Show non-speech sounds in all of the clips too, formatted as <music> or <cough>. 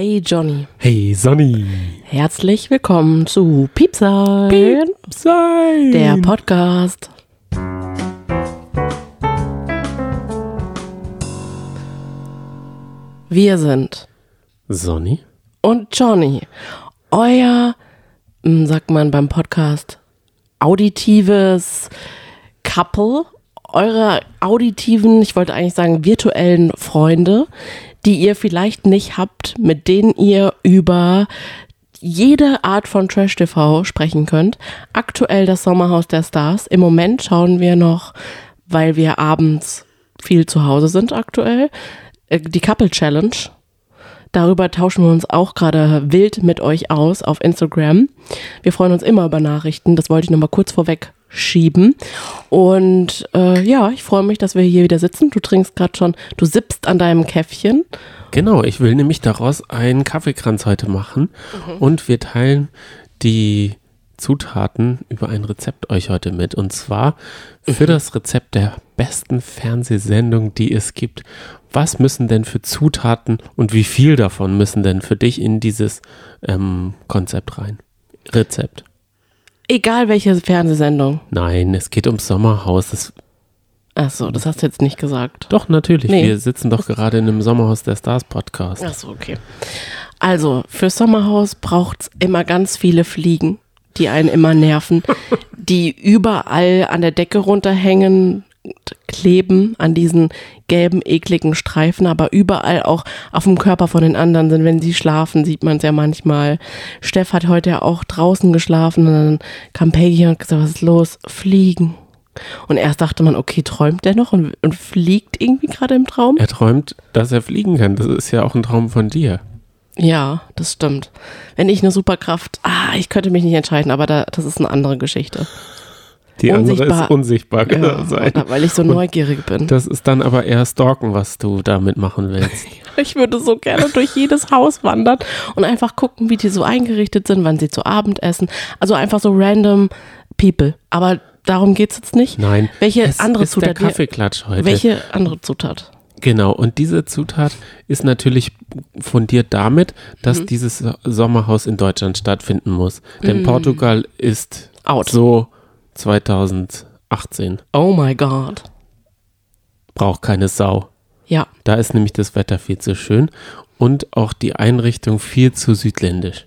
Hey Johnny. Hey Sonny. Herzlich willkommen zu Piepsein. Piepsein. Der Podcast. Wir sind Sonny und Johnny. Euer, hm, sagt man beim Podcast, auditives Couple. Eure auditiven, ich wollte eigentlich sagen virtuellen Freunde, die ihr vielleicht nicht habt, mit denen ihr über jede Art von Trash-TV sprechen könnt. Aktuell das Sommerhaus der Stars. Im Moment schauen wir noch, weil wir abends viel zu Hause sind aktuell, äh, die Couple Challenge. Darüber tauschen wir uns auch gerade wild mit euch aus auf Instagram. Wir freuen uns immer über Nachrichten. Das wollte ich nochmal kurz vorweg schieben. Und äh, ja, ich freue mich, dass wir hier wieder sitzen. Du trinkst gerade schon, du sippst an deinem Käffchen. Genau, ich will nämlich daraus einen Kaffeekranz heute machen mhm. und wir teilen die Zutaten über ein Rezept euch heute mit. Und zwar für mhm. das Rezept der besten Fernsehsendung, die es gibt. Was müssen denn für Zutaten und wie viel davon müssen denn für dich in dieses ähm, Konzept rein? Rezept. Egal welche Fernsehsendung. Nein, es geht ums Sommerhaus. Das Ach so, das hast du jetzt nicht gesagt. Doch, natürlich. Nee. Wir sitzen doch gerade in einem Sommerhaus der Stars Podcast. Ach so, okay. Also, für Sommerhaus braucht es immer ganz viele Fliegen, die einen immer nerven, <laughs> die überall an der Decke runterhängen, kleben an diesen gelben, ekligen Streifen, aber überall auch auf dem Körper von den anderen sind. Wenn sie schlafen, sieht man es ja manchmal. Steff hat heute ja auch draußen geschlafen und dann kam Peggy und gesagt, was ist los? Fliegen. Und erst dachte man, okay, träumt der noch und, und fliegt irgendwie gerade im Traum? Er träumt, dass er fliegen kann. Das ist ja auch ein Traum von dir. Ja, das stimmt. Wenn ich eine Superkraft, ah, ich könnte mich nicht entscheiden, aber da, das ist eine andere Geschichte. Die unsichtbar, andere ist unsichtbar ja, sein. Weil ich so neugierig bin. Das ist dann aber eher Stalken, was du damit machen willst. <laughs> ich würde so gerne durch jedes Haus wandern und einfach gucken, wie die so eingerichtet sind, wann sie zu Abend essen. Also einfach so random people. Aber darum geht es jetzt nicht. Nein. Welche es andere ist Zutat? Der Kaffeeklatsch heute. Welche andere Zutat? Genau, und diese Zutat ist natürlich fundiert damit, dass mhm. dieses Sommerhaus in Deutschland stattfinden muss. Denn mhm. Portugal ist Out. so 2018. Oh my God. Braucht keine Sau. Ja. Da ist nämlich das Wetter viel zu schön und auch die Einrichtung viel zu südländisch.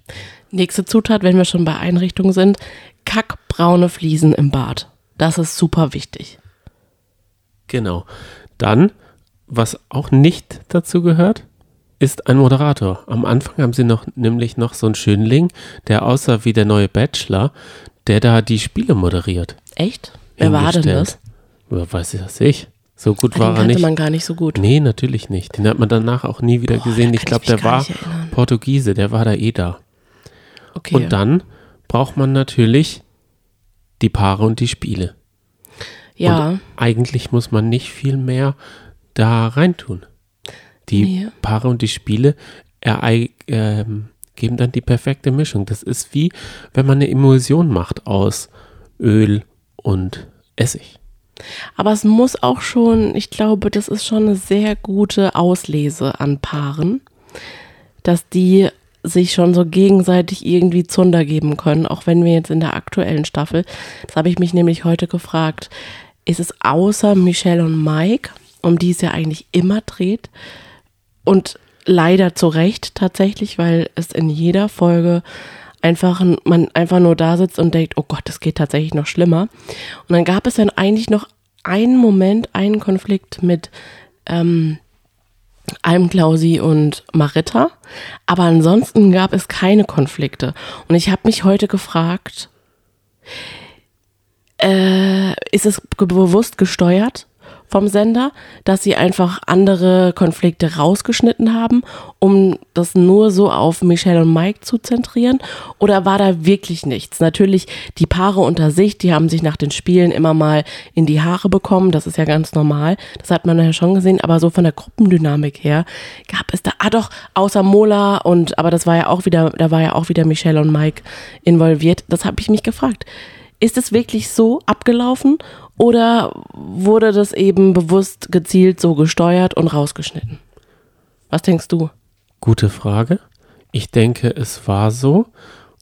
Nächste Zutat, wenn wir schon bei Einrichtungen sind, kackbraune Fliesen im Bad. Das ist super wichtig. Genau. Dann, was auch nicht dazu gehört, ist ein Moderator. Am Anfang haben sie noch nämlich noch so einen Schönling, der aussah wie der neue Bachelor, der da die Spiele moderiert. Echt? Wer war denn das? Ja, weiß ich das ich. So gut ah, war er nicht. Den man gar nicht so gut. Nee, natürlich nicht. Den hat man danach auch nie wieder Boah, gesehen. Ich glaube, der war Portugiese, der war da eh da. Okay. Und dann braucht man natürlich die Paare und die Spiele. Ja. Und eigentlich muss man nicht viel mehr da reintun. Die nee. Paare und die Spiele äh, geben dann die perfekte Mischung. Das ist wie, wenn man eine Emulsion macht aus Öl und Essig. Aber es muss auch schon, ich glaube, das ist schon eine sehr gute Auslese an Paaren, dass die sich schon so gegenseitig irgendwie Zunder geben können, auch wenn wir jetzt in der aktuellen Staffel, das habe ich mich nämlich heute gefragt, ist es außer Michelle und Mike, um die es ja eigentlich immer dreht und leider zu Recht tatsächlich, weil es in jeder Folge einfach man einfach nur da sitzt und denkt, oh Gott, das geht tatsächlich noch schlimmer. Und dann gab es dann eigentlich noch einen Moment, einen Konflikt mit ähm, Almklausi und Maritta. Aber ansonsten gab es keine Konflikte. Und ich habe mich heute gefragt, äh, ist es bewusst gesteuert? Vom Sender, dass sie einfach andere Konflikte rausgeschnitten haben, um das nur so auf Michelle und Mike zu zentrieren? Oder war da wirklich nichts? Natürlich, die Paare unter sich, die haben sich nach den Spielen immer mal in die Haare bekommen. Das ist ja ganz normal. Das hat man ja schon gesehen. Aber so von der Gruppendynamik her gab es da, ah doch, außer Mola und, aber das war ja auch wieder, da war ja auch wieder Michelle und Mike involviert. Das habe ich mich gefragt. Ist es wirklich so abgelaufen oder wurde das eben bewusst gezielt so gesteuert und rausgeschnitten? Was denkst du? Gute Frage. Ich denke, es war so.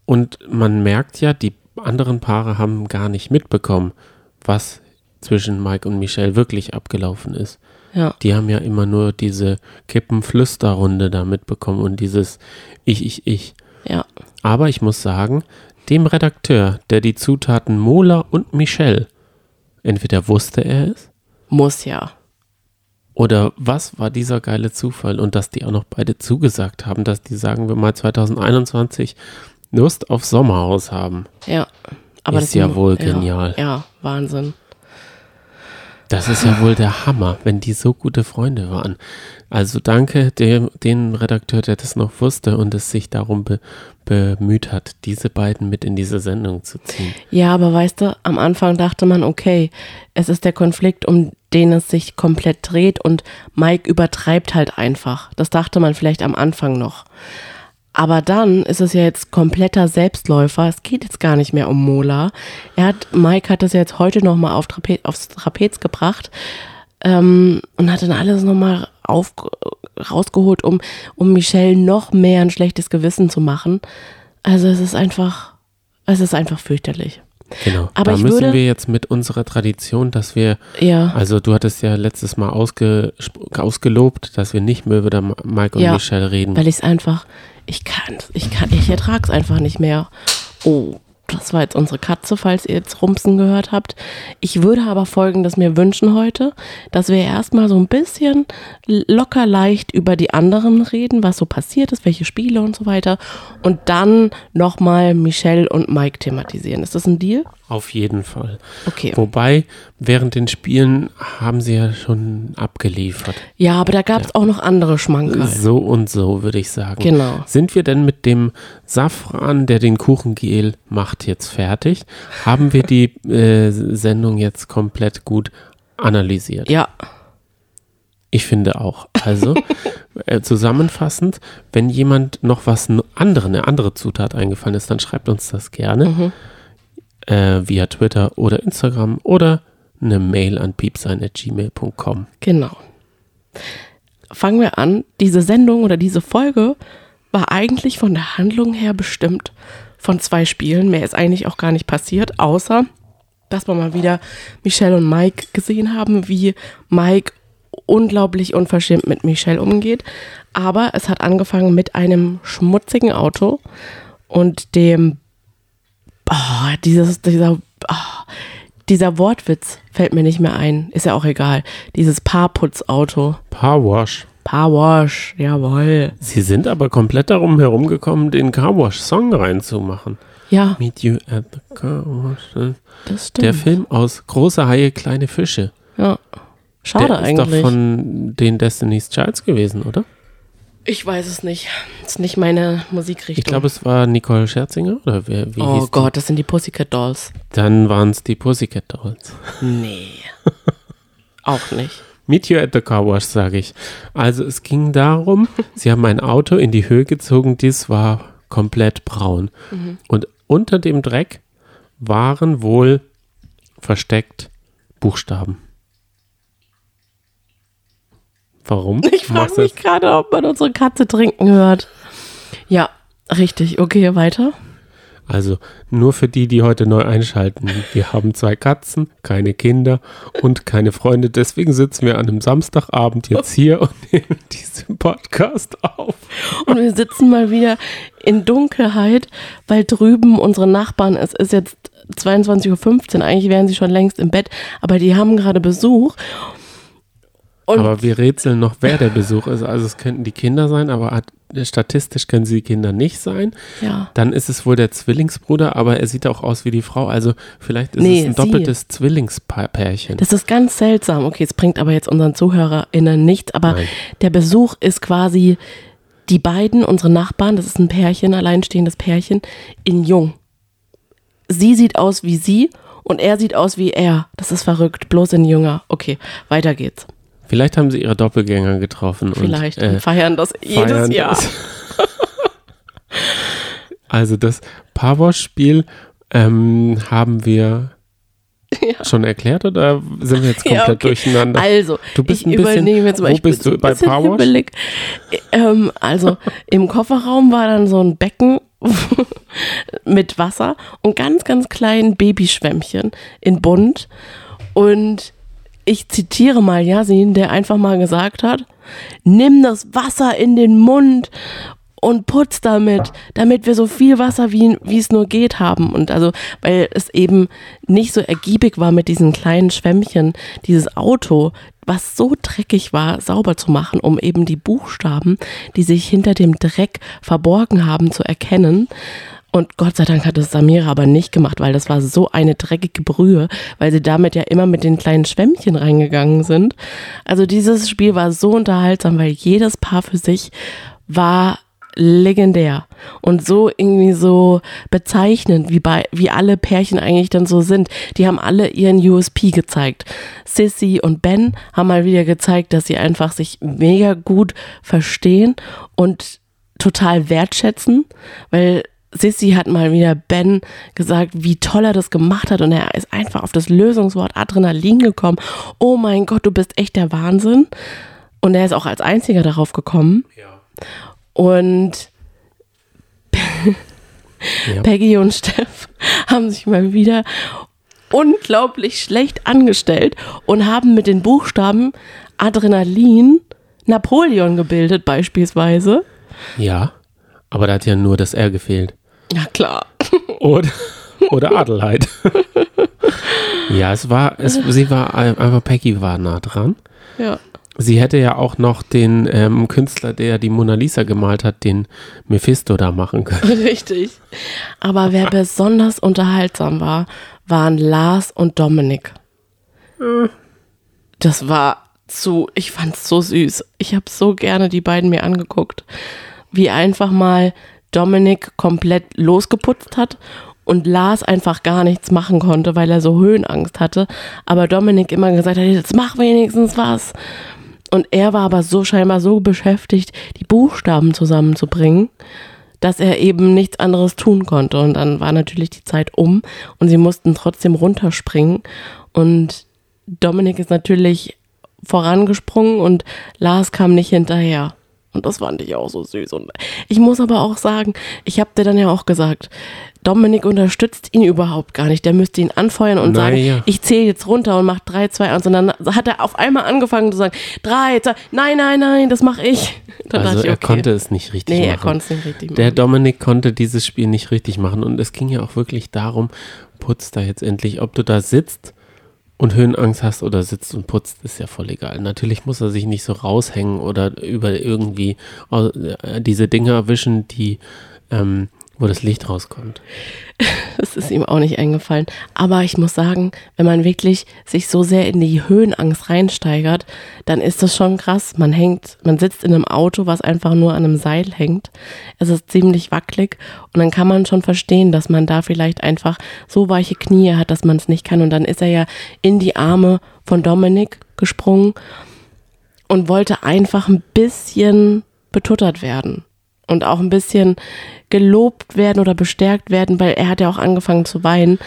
Und man merkt ja, die anderen Paare haben gar nicht mitbekommen, was zwischen Mike und Michelle wirklich abgelaufen ist. Ja. Die haben ja immer nur diese Kippenflüsterrunde da mitbekommen und dieses Ich, ich, ich. Ja. Aber ich muss sagen, dem Redakteur, der die Zutaten Mola und Michelle, entweder wusste er es Muss ja. oder was war dieser geile Zufall und dass die auch noch beide zugesagt haben, dass die, sagen wir mal, 2021 Lust auf Sommerhaus haben. Ja. Aber Ist ja wohl ja, genial. Ja, Wahnsinn. Das ist ja wohl der Hammer, wenn die so gute Freunde waren. Also danke dem, den Redakteur, der das noch wusste und es sich darum be, bemüht hat, diese beiden mit in diese Sendung zu ziehen. Ja, aber weißt du, am Anfang dachte man, okay, es ist der Konflikt, um den es sich komplett dreht und Mike übertreibt halt einfach. Das dachte man vielleicht am Anfang noch. Aber dann ist es ja jetzt kompletter Selbstläufer. Es geht jetzt gar nicht mehr um Mola. Er hat, Mike hat das ja jetzt heute nochmal auf Trape aufs Trapez gebracht ähm, und hat dann alles nochmal auf, rausgeholt, um, um Michelle noch mehr ein schlechtes Gewissen zu machen. Also es ist einfach, es ist einfach fürchterlich. Genau. Aber da müssen würde- wir jetzt mit unserer Tradition, dass wir, Ja. also du hattest ja letztes Mal ausge, ausgelobt, dass wir nicht mehr über Mike und Ja, Michelle reden. Weil ich es einfach, ich kann, ich kann, ich ertrage es einfach nicht mehr. Oh, das war jetzt unsere Katze, falls ihr jetzt Rumsen gehört habt. Ich würde aber folgendes mir wünschen heute, dass wir erstmal so ein bisschen locker leicht über die anderen reden, was so passiert ist, welche Spiele und so weiter. Und dann nochmal Michelle und Mike thematisieren. Ist das ein Deal? Auf jeden Fall. Okay. Wobei, während den Spielen haben sie ja schon abgeliefert. Ja, aber da gab es auch noch andere Schmankerl. So und so, würde ich sagen. Genau. Sind wir denn mit dem Safran, der den Kuchengel macht, jetzt fertig? Haben wir die <laughs> äh, Sendung jetzt komplett gut analysiert? Ja, Ich finde auch. Also, äh, zusammenfassend, wenn jemand noch was n- andere, eine andere Zutat eingefallen ist, dann schreibt uns das gerne Mhm. Äh, via Twitter oder Instagram oder eine Mail an piepsein.gmail.com. Genau. Fangen wir an. Diese Sendung oder diese Folge war eigentlich von der Handlung her bestimmt von zwei Spielen. Mehr ist eigentlich auch gar nicht passiert, außer dass wir mal wieder Michelle und Mike gesehen haben, wie Mike unglaublich unverschämt mit Michelle umgeht. Aber es hat angefangen mit einem schmutzigen Auto und dem, oh, dieses, dieser, oh, dieser Wortwitz fällt mir nicht mehr ein. Ist ja auch egal. Dieses Paarputzauto. Powerwash. Powerwash, jawohl. Sie sind aber komplett darum herumgekommen, den Carwash-Song reinzumachen. Ja, Meet you at the Carwash. das stimmt. Der Film aus Große Haie, kleine Fische. Ja. Schade der ist eigentlich. doch von den Destiny's Childs gewesen, oder? Ich weiß es nicht. Das ist nicht meine Musikrichtung. Ich glaube, es war Nicole Scherzinger oder wer, wie Oh hieß Gott, das sind die Pussycat Dolls. Die? Dann waren es die Pussycat Dolls. Nee. <laughs> auch nicht. Meet you at the Car Wash, sage ich. Also es ging darum, sie haben ein Auto in die Höhe gezogen, dies war komplett braun. Mhm. Und unter dem Dreck waren wohl versteckt Buchstaben. Warum? <laughs> Ich frage mich gerade, ob man unsere Katze trinken hört. Ja, richtig. Okay, weiter. Also nur für die, die heute neu einschalten. Wir haben zwei Katzen, keine Kinder und keine Freunde. Deswegen sitzen wir an einem Samstagabend jetzt hier und <laughs> nehmen diesen Podcast auf. Und wir sitzen mal wieder in Dunkelheit, weil drüben unsere Nachbarn, es ist jetzt 22.15 Uhr, eigentlich wären sie schon längst im Bett, aber die haben gerade Besuch. Und Aber wir rätseln noch, wer der Besuch ist. Also es könnten die Kinder sein, aber statistisch können sie die Kinder nicht sein. ja, Dann ist es wohl der Zwillingsbruder, aber er sieht auch aus wie die Frau. Also vielleicht ist Nee, es ein sie. doppeltes Zwillingspärchen. das ist ganz seltsam. Okay, es bringt aber jetzt unseren ZuhörerInnen nichts, aber Nein. der Besuch ist quasi die beiden, unsere Nachbarn, das ist ein Pärchen, alleinstehendes Pärchen, in jung. Sie sieht aus wie sie und er sieht aus wie er. Das ist verrückt, bloß in jünger. Okay, weiter geht's. Vielleicht haben sie ihre Doppelgänger getroffen. Vielleicht Und, äh, und feiern das jedes feiern Jahr. das. <laughs> also das Pavos-Spiel ähm, haben wir schon erklärt oder sind wir jetzt <laughs> komplett Ja, okay. durcheinander? Also, Du bist ich ein bisschen- übernehme jetzt mal. wo ich bist du? Bei Power. Ähm, also, <laughs> im Kofferraum war dann so ein Becken mit Wasser und ganz, ganz kleinen Babyschwämmchen in bunt. Und ich zitiere mal Yasin, der einfach mal gesagt hat, nimm das Wasser in den Mund und putz damit, damit wir so viel Wasser wie, wie es nur geht haben. Und also, weil es eben nicht so ergiebig war mit diesen kleinen Schwämmchen, dieses Auto, was so dreckig war, sauber zu machen, um eben die Buchstaben, die sich hinter dem Dreck verborgen haben, zu erkennen. Und Gott sei Dank hat es Samira aber nicht gemacht, weil das war so eine dreckige Brühe, weil sie damit ja immer mit den kleinen Schwämmchen reingegangen sind. Also dieses Spiel war so unterhaltsam, weil jedes Paar für sich war legendär und so irgendwie so bezeichnend, wie bei wie alle Pärchen eigentlich dann so sind. Die haben alle ihren USP gezeigt. Sissy und Ben haben mal wieder gezeigt, dass sie einfach sich mega gut verstehen und total wertschätzen, weil Sissy hat mal wieder Ben gesagt, wie toll er das gemacht hat und er ist einfach auf das Lösungswort Adrenalin gekommen. Oh mein Gott, du bist echt der Wahnsinn. Und er ist auch als einziger darauf gekommen. Und Ja. <laughs> Peggy und Steff haben sich mal wieder unglaublich schlecht angestellt und haben mit den Buchstaben Adrenalin Napoleon gebildet beispielsweise. Ja, aber da hat ja nur das R gefehlt. Ja klar. <laughs> Oder, oder Adelheid. <laughs> ja, es war, es, sie war, ein- einfach Peggy war nah dran. Ja. Sie hätte ja auch noch den ähm, Künstler, der die Mona Lisa gemalt hat, den Mephisto da machen können. <laughs> Richtig. Aber wer besonders unterhaltsam war, waren Lars und Dominik. Das war zu, ich fand's so süß. Ich habe so gerne die beiden mir angeguckt, wie einfach mal Dominik komplett losgeputzt hat und Lars einfach gar nichts machen konnte, weil er so Höhenangst hatte. Aber Dominik immer gesagt hat, jetzt mach wenigstens was. Und er war aber so scheinbar so beschäftigt, die Buchstaben zusammenzubringen, dass er eben nichts anderes tun konnte. Und dann war natürlich die Zeit um und sie mussten trotzdem runterspringen. Und Dominik ist natürlich vorangesprungen und Lars kam nicht hinterher. Und das fand ich auch so süß. Und ich muss aber auch sagen, ich habe dir dann ja auch gesagt, Dominik unterstützt ihn überhaupt gar nicht. Der müsste ihn anfeuern und sagen, Naja. ich zähle jetzt runter und mach 3, 2, 1. Und dann hat er auf einmal angefangen zu sagen, 3, 2, nein, nein, nein, das mache ich. Dann Also ich, er okay. konnte es nicht richtig Nee, machen. er konnte es nicht richtig Der machen. Dominik konnte dieses Spiel nicht richtig machen und es ging ja auch wirklich darum, putzt da jetzt endlich, ob du da sitzt und Höhenangst hast oder sitzt und putzt, ist ja voll egal. Natürlich muss er sich nicht so raushängen oder über irgendwie äh, diese Dinger erwischen, die, ähm, wo das Licht rauskommt. <laughs> Das ist ihm auch nicht eingefallen. Aber ich muss sagen, wenn man wirklich sich so sehr in die Höhenangst reinsteigert, dann ist das schon krass. Man hängt, man sitzt in einem Auto, was einfach nur an einem Seil hängt. Es ist ziemlich wackelig und dann kann man schon verstehen, dass man da vielleicht einfach so weiche Knie hat, dass man es nicht kann. Und dann ist er ja in die Arme von Dominik gesprungen und wollte einfach ein bisschen betuttert werden und auch ein bisschen gelobt werden oder bestärkt werden, weil er hat ja auch angefangen zu weinen,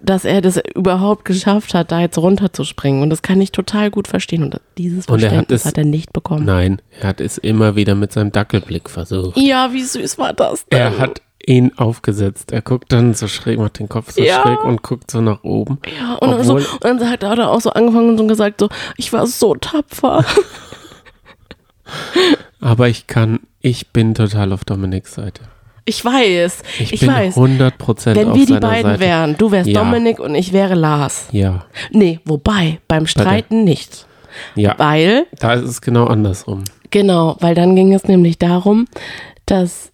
dass er das überhaupt geschafft hat, da jetzt runterzuspringen. Und das kann ich total gut verstehen. Und dieses Und er hat Verständnis es- hat er nicht bekommen. Nein, er hat es immer wieder mit seinem Dackelblick versucht. Ja, wie süß war das denn? Er hat ihn aufgesetzt. Er guckt dann so schräg, macht den Kopf so Ja. schräg und guckt so nach oben. ja, und, dann so, und dann hat er auch so angefangen und so gesagt, so, ich war so tapfer. <laughs> Aber ich kann, ich bin total auf Dominiks Seite. Ich weiß, Ich, ich, bin weiß. 100 Prozent Wenn wir die beiden Seite. wären, du wärst Ja. Dominik und ich wäre Lars. Ja, Nee, wobei, beim Streiten nicht. ja. Weil Da ist es genau andersrum. Genau, weil dann ging es nämlich darum, dass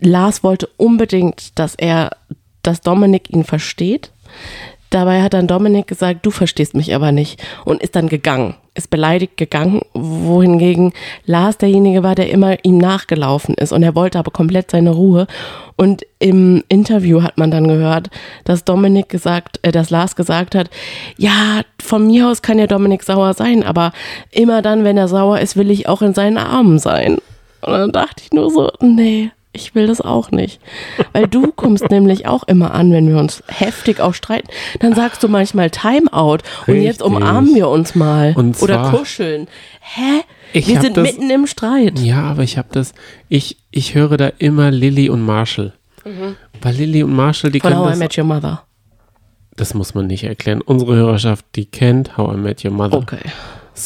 Lars wollte unbedingt, dass er, dass Dominik ihn versteht. Dabei hat dann Dominik gesagt, du verstehst mich aber nicht und ist dann gegangen, ist beleidigt gegangen, wohingegen Lars derjenige war, der immer ihm nachgelaufen ist und er wollte aber komplett seine Ruhe. Und im Interview hat man dann gehört, dass Dominik gesagt, äh, dass Lars gesagt hat, ja, von mir aus kann ja Dominik sauer sein, aber immer dann, wenn er sauer ist, will ich auch in seinen Armen sein. Und dann dachte ich nur so, nee, Ich will das auch nicht. Weil du kommst <laughs> nämlich auch immer an, wenn wir uns heftig auch streiten. Dann sagst du manchmal Timeout und jetzt Richtig. umarmen wir uns mal. Und Oder kuscheln. Hä? Ich wir sind das- mitten im Streit. Ja, aber ich habe das, ich, ich höre da immer Lilly und Marshall. Weil Lilly und Marshall, die Mhm. Von können How I das, Met Your Mother. das muss man nicht erklären. Unsere Hörerschaft, die kennt How I Met Your Mother. Okay.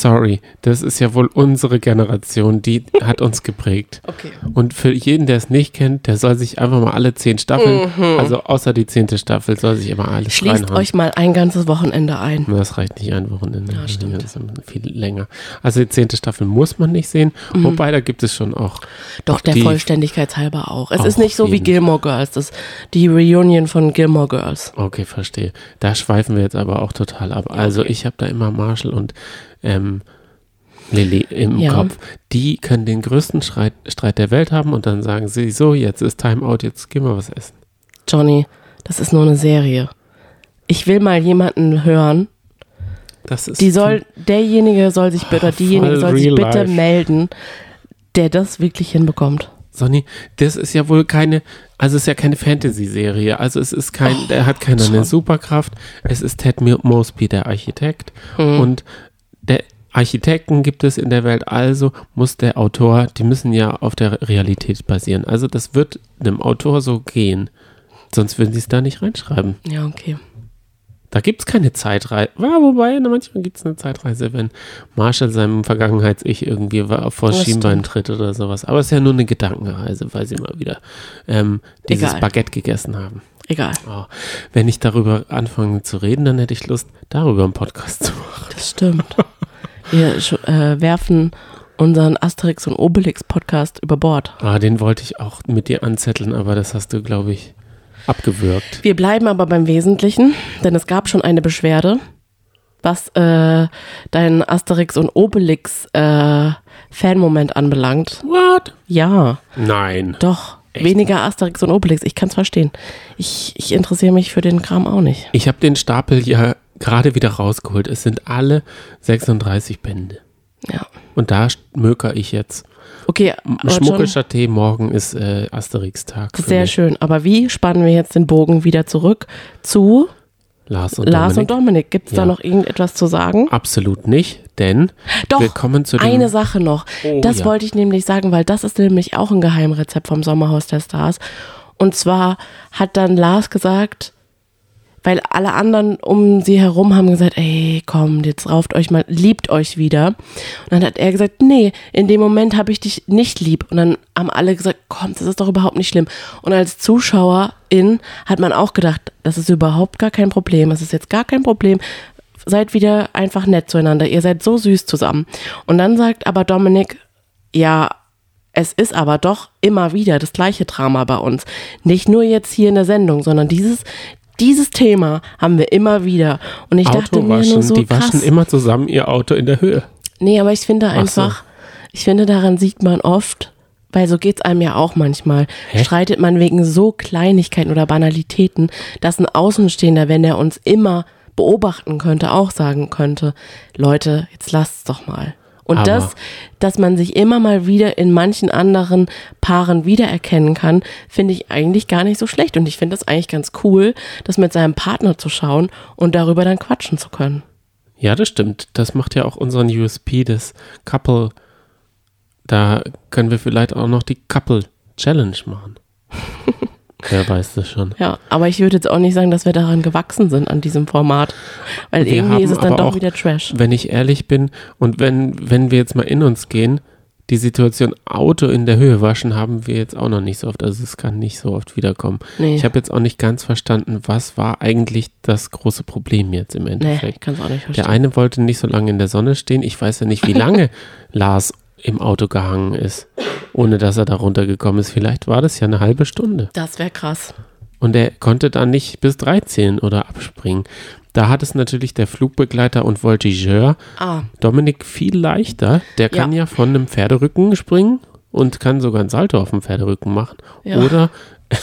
Sorry, das ist ja wohl unsere Generation, die hat uns geprägt. Okay. Und für jeden, der es nicht kennt, der soll sich einfach mal alle zehn Staffeln, also außer die zehnte Staffel, soll sich immer alles Mhm. Schließt reinhauen. euch mal ein ganzes Wochenende ein. Das reicht nicht ein Wochenende. Ja, stimmt. Das ist viel länger. Also die zehnte Staffel muss man nicht sehen, wobei da gibt es schon auch. Doch, der die- Vollständigkeit halber auch. Es Auch ist nicht so wie. Gilmore Girls. Das die Reunion von Gilmore Girls. Okay, verstehe. Da schweifen wir jetzt aber auch total ab. Also ich habe da immer Marshall und ähm, Lilly im Ja. Kopf. Die können den größten Streit, Streit der Welt haben und dann sagen sie so, jetzt ist Timeout, jetzt gehen wir was essen. Johnny, das ist nur eine Serie. Ich will mal jemanden hören. Das ist Die soll, derjenige soll sich bitte, diejenige soll sich bitte life. melden, der das wirklich hinbekommt. Sonny, das ist ja wohl keine, also es ist ja keine Fantasy-Serie. Also es ist kein, Oh, der hat keine. Superkraft. Es ist Ted Mo- Mosby, der Architekt. Hm. Und der Architekten gibt es in der Welt, also muss der Autor, die müssen ja auf der Realität basieren. Also das wird einem Autor so gehen. Sonst würden sie es da nicht reinschreiben. Ja, okay. Da gibt es keine Zeitreise. Ja, wobei, manchmal gibt es eine Zeitreise, wenn Marshall seinem Vergangenheits-Ich irgendwie vor Das Schienbein stimmt. tritt oder sowas. Aber es ist ja nur eine Gedankenreise, weil sie mal wieder ähm, dieses Egal. Baguette gegessen haben. Egal. Oh, wenn ich darüber anfange zu reden, dann hätte ich Lust, darüber einen Podcast zu machen. Das stimmt. Wir äh, werfen unseren Asterix und Obelix Podcast über Bord. Ah, den wollte ich auch mit dir anzetteln, aber das hast du, glaube ich, abgewürgt. Wir bleiben aber beim Wesentlichen, denn es gab schon eine Beschwerde, was äh, dein Asterix und Obelix äh, Fanmoment anbelangt. What? Ja, Nein. doch. Echt? Weniger Asterix und Obelix. Ich kann es verstehen. Ich, ich interessiere mich für den Kram auch nicht. Ich habe den Stapel ja gerade wieder rausgeholt. Es sind alle 36 Bände. Ja. Und da möker ich jetzt. Okay, Schmuckischer Tee, morgen ist äh, Asterix-Tag. sehr mich. schön. Aber wie spannen wir jetzt den Bogen wieder zurück zu Lars und Lars Dominik. und Dominik? Gibt es Ja. da noch irgendetwas zu sagen? Absolut nicht, denn Doch, willkommen zu dem Eine Sache noch. Oh, das ja. wollte ich nämlich sagen, weil das ist nämlich auch ein Geheimrezept vom Sommerhaus der Stars. Und zwar hat dann Lars gesagt, weil alle anderen um sie herum haben gesagt, ey, komm, jetzt rauft euch mal, liebt euch wieder. Und dann hat er gesagt, nee, in dem Moment habe ich dich nicht lieb. Und dann haben alle gesagt, komm, das ist doch überhaupt nicht schlimm. Und als Zuschauerin hat man auch gedacht, das ist überhaupt gar kein Problem. Es ist jetzt gar kein Problem. Seid wieder einfach nett zueinander. Ihr seid so süß zusammen. Und dann sagt aber Dominik, ja, es ist aber doch immer wieder das gleiche Drama bei uns. Nicht nur jetzt hier in der Sendung, sondern dieses, dieses Thema haben wir immer wieder. Und ich dachte mir nur so die krass. waschen immer zusammen ihr Auto in der Höhe. Nee, aber ich finde Ach so. einfach, ich finde, daran sieht man oft, weil so geht's einem ja auch manchmal, Hä? streitet man wegen so Kleinigkeiten oder Banalitäten, dass ein Außenstehender, wenn er uns immer beobachten könnte, auch sagen könnte, Leute, jetzt lasst's doch mal. Und Aber- das, dass man sich immer mal wieder in manchen anderen Paaren wiedererkennen kann, finde ich eigentlich gar nicht so schlecht. Und ich finde das eigentlich ganz cool, das mit seinem Partner zu schauen und darüber dann quatschen zu können. Ja, das stimmt. Das macht ja auch unseren USP des Couple. Da können wir vielleicht auch noch die Couple Challenge machen. <laughs> Wer weiß das schon. Ja, aber ich würde jetzt auch nicht sagen, dass wir daran gewachsen sind an diesem Format, weil Wir irgendwie ist es dann doch auch- wieder Trash. Wenn ich ehrlich bin und wenn, wenn wir jetzt mal in uns gehen, die Situation Auto in der Höhe waschen haben wir jetzt auch noch nicht so oft. Also es kann nicht so oft wiederkommen. Nee. Ich habe jetzt auch nicht ganz verstanden, was war eigentlich das große Problem jetzt im Nee, Endeffekt. ich kann es auch nicht Der verstehen. eine wollte nicht so lange in der Sonne stehen. Ich weiß ja nicht, wie lange <laughs> Lars im Auto gehangen ist, ohne dass er da runtergekommen ist. Vielleicht war das ja eine halbe Stunde. Das wäre krass. Und er konnte dann nicht bis 13 oder abspringen. Da hat es natürlich der Flugbegleiter und Voltigeur Ah, Dominik viel leichter. Der kann ja. Ja. von einem Pferderücken springen und kann sogar ein Salto auf dem Pferderücken machen. Ja. Oder <laughs>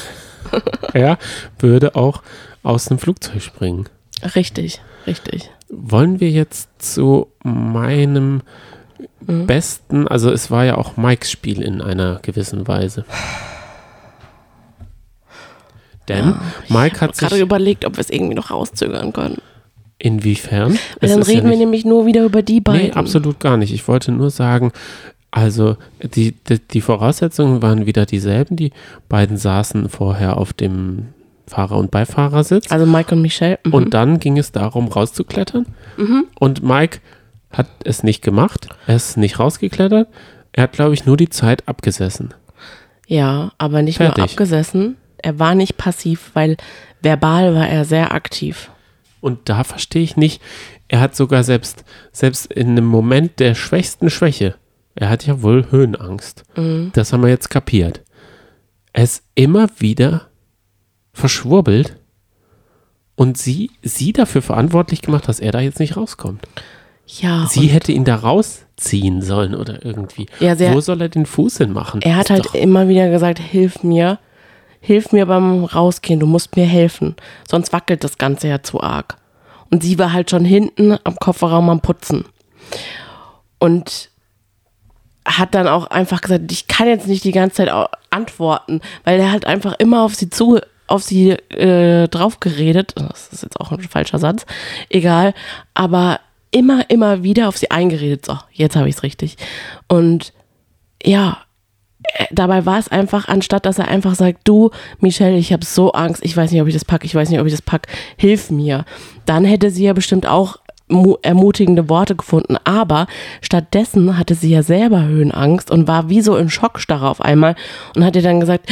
<laughs> er würde auch aus dem Flugzeug springen. richtig, richtig. Wollen wir jetzt zu meinem Mhm. besten, also es war ja auch Mikes Spiel in einer gewissen Weise. Denn Mike hat Ich habe gerade sich überlegt, ob wir es irgendwie noch rauszögern können. inwiefern? Weil dann ist ja reden wir nämlich nur wieder über die beiden. Nee, absolut gar nicht. Ich wollte nur sagen, also die, die, die Voraussetzungen waren wieder dieselben. Die beiden saßen vorher auf dem Fahrer- und Beifahrersitz. Also Mike und Michelle. Mhm. Und dann ging es darum, rauszuklettern. Und Mike hat es nicht gemacht. Er ist nicht rausgeklettert. Er hat, glaube ich, nur die Zeit abgesessen. ja, aber nicht nur Fertig. abgesessen. Er war nicht passiv, weil verbal war er sehr aktiv. Und da verstehe ich nicht, er hat sogar selbst, selbst in einem Moment der schwächsten Schwäche, er hat ja wohl Höhenangst. Das haben wir jetzt kapiert. Er ist immer wieder verschwurbelt und sie, sie dafür verantwortlich gemacht, dass er da jetzt nicht rauskommt. Ja, Sie hätte ihn da rausziehen sollen oder irgendwie. Ja, sehr- Wo soll er den Fuß hinmachen? Er hat halt immer wieder gesagt, hilf mir, hilf mir beim Rausgehen, du musst mir helfen, sonst wackelt das Ganze ja zu arg. Und sie war halt schon hinten am Kofferraum am Putzen. Und hat dann auch einfach gesagt, ich kann jetzt nicht die ganze Zeit antworten, weil er halt einfach immer auf sie zu, auf sie äh, drauf geredet. Das ist jetzt auch ein falscher Satz. Egal. Aber immer, immer wieder auf sie eingeredet. So, jetzt habe ich es richtig. Und ja, äh, dabei war es einfach, anstatt dass er einfach sagt, du, Michelle, ich habe so Angst, ich weiß nicht, ob ich das packe, ich weiß nicht, ob ich das packe, hilf mir. Dann hätte sie ja bestimmt auch mu- ermutigende Worte gefunden. Aber stattdessen hatte sie ja selber Höhenangst und war wie so in Schockstarre auf einmal und hat ihr dann gesagt,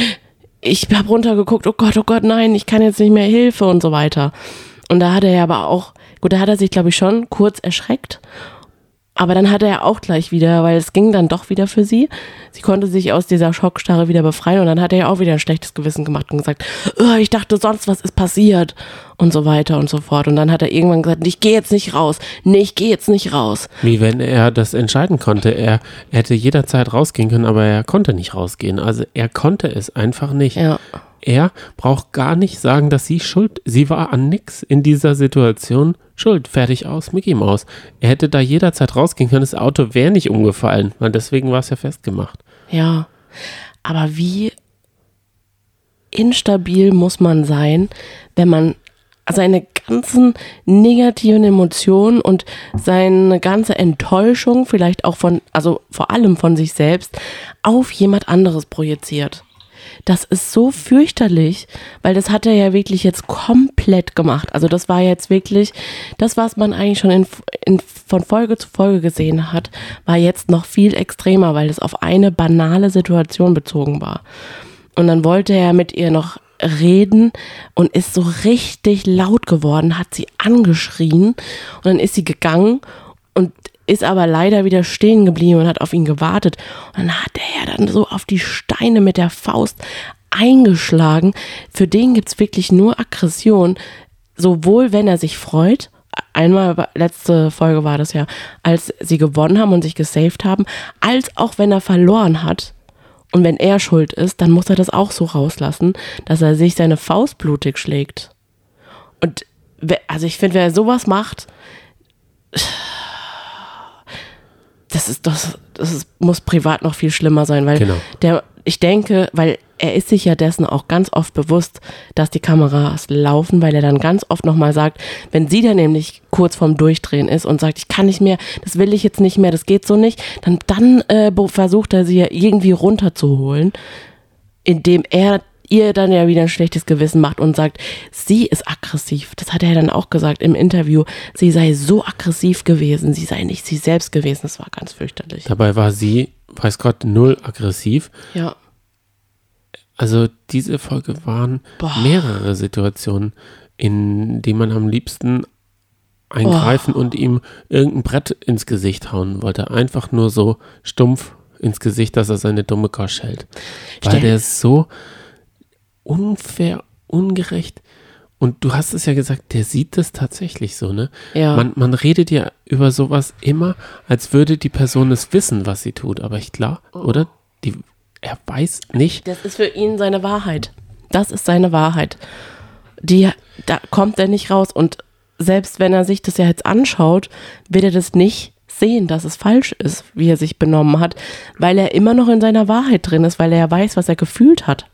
ich habe runtergeguckt, oh Gott, oh Gott, nein, ich kann jetzt nicht mehr Hilfe und so weiter. Und da hat er ja aber auch, gut, da hat er sich, glaube ich, schon kurz erschreckt. Aber dann hat er ja auch gleich wieder, weil es ging dann doch wieder für sie. Sie konnte sich aus dieser Schockstarre wieder befreien und dann hat er ja auch wieder ein schlechtes Gewissen gemacht und gesagt, "Oh, ich dachte sonst was ist passiert und so weiter und so fort. Und dann hat er irgendwann gesagt, ich gehe jetzt nicht raus. Nee, ich gehe jetzt nicht raus. Wie wenn er das entscheiden konnte. Er hätte jederzeit rausgehen können, aber er konnte nicht rausgehen. Also er konnte es einfach nicht. Ja. Er braucht gar nicht sagen, dass sie schuld, sie war an nix in dieser Situation schuld. Fertig aus, Mickey Maus. Er hätte da jederzeit rausgehen können, das Auto wäre nicht umgefallen, weil deswegen war es ja festgemacht. Ja, aber wie instabil muss man sein, wenn man seine ganzen negativen Emotionen und seine ganze Enttäuschung, vielleicht auch von, also vor allem von sich selbst, auf jemand anderes projiziert. Das ist so fürchterlich, weil das hat er ja wirklich jetzt komplett gemacht. Also das war jetzt wirklich, das, was man eigentlich schon in, in, von Folge zu Folge gesehen hat, war jetzt noch viel extremer, weil es auf eine banale Situation bezogen war. Und dann wollte er mit ihr noch reden und ist so richtig laut geworden, hat sie angeschrien und dann ist sie gegangen ist aber leider wieder stehen geblieben und hat auf ihn gewartet. Und dann hat er ja dann so auf die Steine mit der Faust eingeschlagen. Für den gibt's wirklich nur Aggression, sowohl wenn er sich freut, einmal, letzte Folge war das ja, als sie gewonnen haben und sich gesaved haben, als auch wenn er verloren hat. Und wenn er schuld ist, dann muss er das auch so rauslassen, dass er sich seine Faust blutig schlägt. Und also ich finde, wer sowas macht, das ist das, das ist, muss privat noch viel schlimmer sein, weil Genau. der, ich denke, weil er ist sich ja dessen auch ganz oft bewusst, dass die Kameras laufen, weil er dann ganz oft nochmal sagt, wenn sie dann nämlich kurz vorm Durchdrehen ist und sagt, ich kann nicht mehr, das will ich jetzt nicht mehr, das geht so nicht, dann, dann äh, versucht er sie ja irgendwie runterzuholen, indem er ihr dann ja wieder ein schlechtes Gewissen macht und sagt, sie ist aggressiv. Das hat er dann auch gesagt im Interview. Sie sei so aggressiv gewesen, sie sei nicht sie selbst gewesen. Das war ganz fürchterlich. Dabei war sie, weiß Gott, null aggressiv. Ja. Also diese Folge waren Boah. mehrere Situationen, in die man am liebsten eingreifen und ihm irgendein Brett ins Gesicht hauen wollte. Einfach nur so stumpf ins Gesicht, dass er seine dumme Gosch hält. Weil Stell- der ist so unfair, ungerecht. Und du hast es ja gesagt, der sieht das tatsächlich so, ne? Ja. Man, man redet ja über sowas immer, als würde die Person es wissen, was sie tut. Aber ich klar, oder? Die, er weiß nicht, Das ist für ihn seine Wahrheit. Das ist seine Wahrheit. Die, da kommt er nicht raus. Und selbst wenn er sich das ja jetzt anschaut, wird er das nicht sehen, dass es falsch ist, wie er sich benommen hat, weil er immer noch in seiner Wahrheit drin ist, weil er ja weiß, was er gefühlt hat.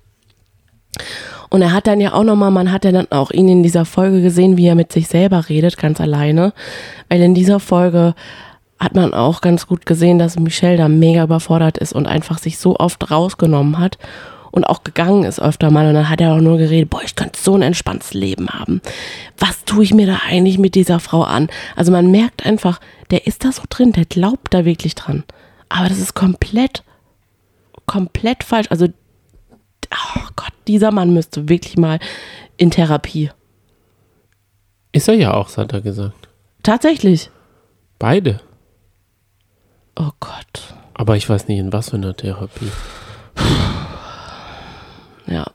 Und er hat dann ja auch nochmal, man hat ja dann auch ihn in dieser Folge gesehen, wie er mit sich selber redet, ganz alleine. Weil in dieser Folge hat man auch ganz gut gesehen, dass Michelle da mega überfordert ist und einfach sich so oft rausgenommen hat und auch gegangen ist öfter mal. Und dann hat er auch nur geredet, boah, ich könnte so ein entspanntes Leben haben. Was tue ich mir da eigentlich mit dieser Frau an? Also man merkt einfach, der ist da so drin, der glaubt da wirklich dran. Aber das ist komplett, komplett falsch. Also, oh Gott, dieser Mann müsste wirklich mal in Therapie. Ist er ja auch, hat er gesagt. Tatsächlich. Beide. Oh Gott. Aber ich weiß nicht, in was für einer Therapie. Ja.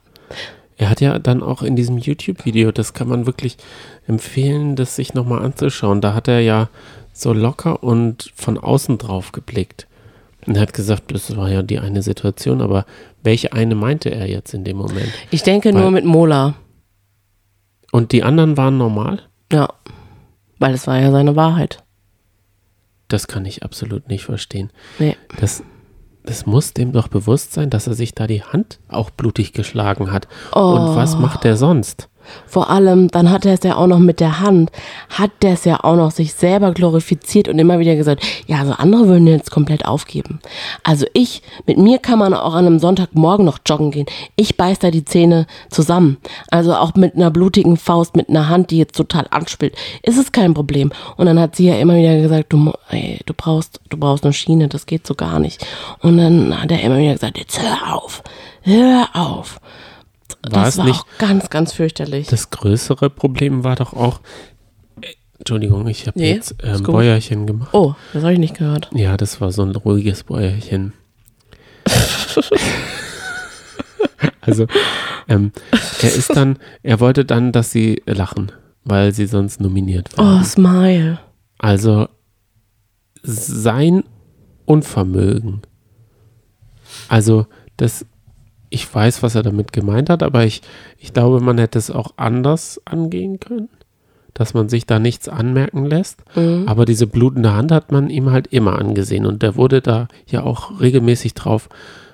Er hat ja dann auch in diesem YouTube-Video, das kann man wirklich empfehlen, das sich nochmal anzuschauen. Da hat er ja so locker und von außen drauf geblickt. Und er hat gesagt, das war ja die eine Situation, aber welche eine meinte er jetzt in dem Moment? Ich denke Weil- nur mit Mola. Und die anderen waren normal? Ja. Weil es war ja seine Wahrheit. Das kann ich absolut nicht verstehen. Nee. Das, das muss dem doch bewusst sein, dass er sich da die Hand auch blutig geschlagen hat. Und was macht er sonst? Vor allem, dann hat er es ja auch noch mit der Hand, hat der es ja auch noch sich selber glorifiziert und immer wieder gesagt, ja, also andere würden jetzt komplett aufgeben. Also ich, mit mir kann man auch an einem Sonntagmorgen noch joggen gehen. Ich beiß da die Zähne zusammen. Also auch mit einer blutigen Faust, mit einer Hand, die jetzt total anspielt, ist es kein Problem. Und dann hat sie ja immer wieder gesagt, du, ey, du brauchst, du brauchst eine Schiene, das geht so gar nicht. Und dann hat er immer wieder gesagt, jetzt hör auf, hör auf. War das es war nicht auch ganz, ganz fürchterlich. Das größere Problem war doch auch, äh, Entschuldigung, ich habe Nee, jetzt ähm, gut. Bäuerchen gemacht. Oh, das habe ich nicht gehört. Ja, das war so ein ruhiges Bäuerchen. <laughs> also, ähm, er ist dann, er wollte dann, dass sie lachen, weil sie sonst nominiert werden. Oh, Smile. Also sein Unvermögen. Also das, ich weiß, was er damit gemeint hat, aber ich, ich glaube, man hätte es auch anders angehen können, dass man sich da nichts anmerken lässt. Aber diese blutende Hand hat man ihm halt immer angesehen und der wurde da ja auch regelmäßig drauf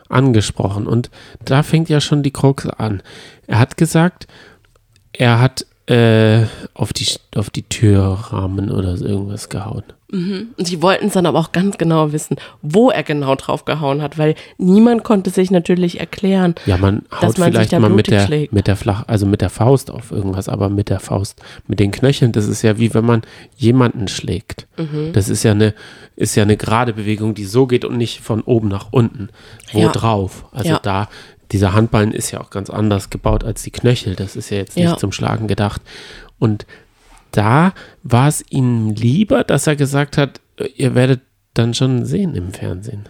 angesprochen. Und da fängt ja schon die Krux an. Er hat gesagt, er hat äh, auf, die, auf die Türrahmen oder so irgendwas gehauen. Und sie wollten es dann aber auch ganz genau wissen, wo er genau drauf gehauen hat, weil niemand konnte sich natürlich erklären. Ja, man Dass haut man sich vielleicht da mal mit der, schlägt. mit der Flach, also mit der Faust auf irgendwas, aber mit der Faust, mit den Knöcheln, das ist ja wie wenn man jemanden schlägt. Mhm. Das ist ja eine, ist ja eine gerade Bewegung, die so geht und nicht von oben nach unten. Wo Ja. drauf? Also Ja. da, dieser Handballen ist ja auch ganz anders gebaut als die Knöchel. Das ist ja jetzt nicht Ja. zum Schlagen gedacht. Und da war es ihm lieber, dass er gesagt hat, ihr werdet dann schon sehen im Fernsehen.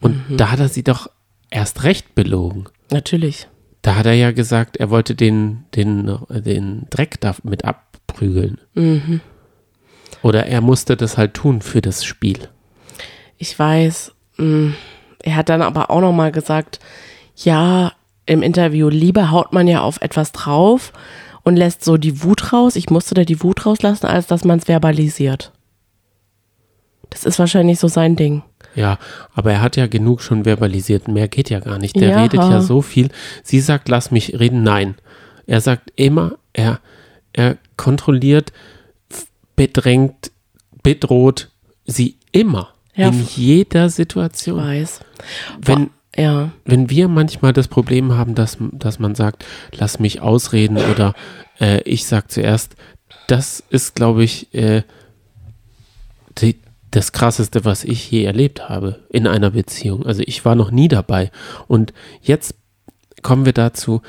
Und Mhm. da hat er sie doch erst recht belogen. Natürlich. Da hat er ja gesagt, er wollte den, den, den Dreck da mit abprügeln. Mhm. Oder er musste das halt tun für das Spiel. Ich weiß. mh, Er hat dann aber auch nochmal gesagt, ja, im Interview, lieber haut man ja auf etwas drauf und lässt so die Wut raus. Ich musste da die Wut rauslassen, als dass man es verbalisiert. Das ist wahrscheinlich so sein Ding. Ja, aber er hat ja genug schon verbalisiert. Mehr geht ja gar nicht. Der Ja. redet ja so viel. Sie sagt, lass mich reden. Nein. Er sagt immer, er, er kontrolliert, bedrängt, bedroht sie immer. Ja. In jeder Ich Situation. weiß. Wenn, Ja. wenn wir manchmal das Problem haben, dass, dass man sagt, lass mich ausreden oder äh, ich sag zuerst, das ist, glaube ich, äh, die, das Krasseste, was ich je erlebt habe in einer Beziehung. Also ich war noch nie dabei. Und jetzt kommen wir dazu,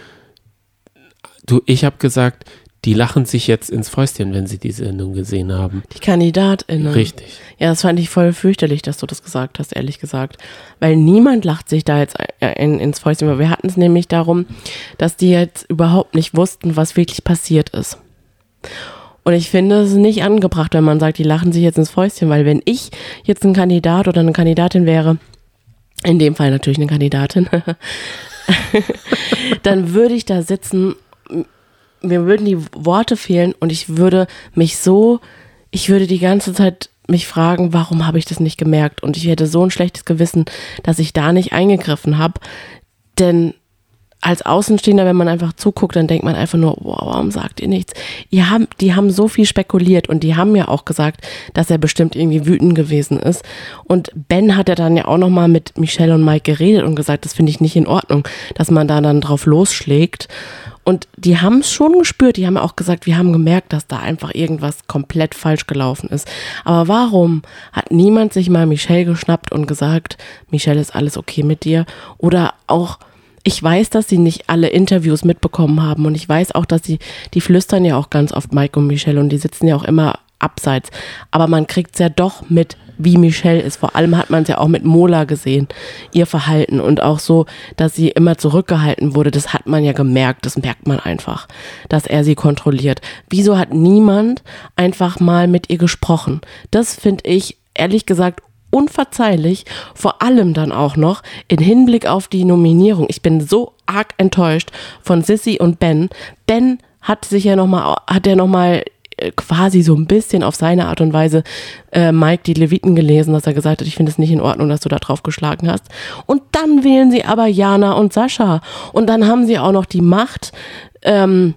du, ich habe gesagt, die lachen sich jetzt ins Fäustchen, wenn sie die Sendung gesehen haben. Die KandidatInnen. Richtig. Ja, das fand ich voll fürchterlich, dass du das gesagt hast, ehrlich gesagt. Weil niemand lacht sich da jetzt in, ins Fäustchen. Weil Wir hatten es nämlich darum, dass die jetzt überhaupt nicht wussten, was wirklich passiert ist. Und ich finde es nicht angebracht, wenn man sagt, die lachen sich jetzt ins Fäustchen, weil wenn ich jetzt ein Kandidat oder eine Kandidatin wäre, in dem Fall natürlich eine Kandidatin, <laughs> dann würde ich da sitzen, mir würden die Worte fehlen und ich würde mich so, ich würde die ganze Zeit mich fragen, warum habe ich das nicht gemerkt? Und ich hätte so ein schlechtes Gewissen, dass ich da nicht eingegriffen habe. Denn als Außenstehender, wenn man einfach zuguckt, dann denkt man einfach nur, wow, warum sagt ihr nichts? Ihr haben, die haben so viel spekuliert und die haben ja auch gesagt, dass er bestimmt irgendwie wütend gewesen ist. Und Ben hat ja dann ja auch nochmal mit Michelle und Mike geredet und gesagt, das finde ich nicht in Ordnung, dass man da dann drauf losschlägt. Und die haben es schon gespürt, die haben auch gesagt, wir haben gemerkt, dass da einfach irgendwas komplett falsch gelaufen ist. Aber warum hat niemand sich mal Michelle geschnappt und gesagt, Michelle ist alles okay mit dir? Oder auch, ich weiß, dass sie nicht alle Interviews mitbekommen haben und ich weiß auch, dass sie, die flüstern ja auch ganz oft Mike und Michelle und die sitzen ja auch immer abseits. Aber man kriegt es ja doch mit, wie Michelle ist. Vor allem hat man es ja auch mit Mola gesehen, ihr Verhalten und auch so, dass sie immer zurückgehalten wurde. Das hat man ja gemerkt, das merkt man einfach, dass er sie kontrolliert. Wieso hat niemand einfach mal mit ihr gesprochen? Das finde ich ehrlich gesagt unverzeihlich, vor allem dann auch noch in Hinblick auf die Nominierung. Ich bin so arg enttäuscht von Sissy und Ben. Ben hat sich ja noch mal, hat ja noch mal quasi so ein bisschen auf seine Art und Weise äh, Mike die Leviten gelesen, dass er gesagt hat, ich finde es nicht in Ordnung, dass du da drauf geschlagen hast. Und dann wählen sie aber Jana und Sascha. Und dann haben sie auch noch die Macht, ähm,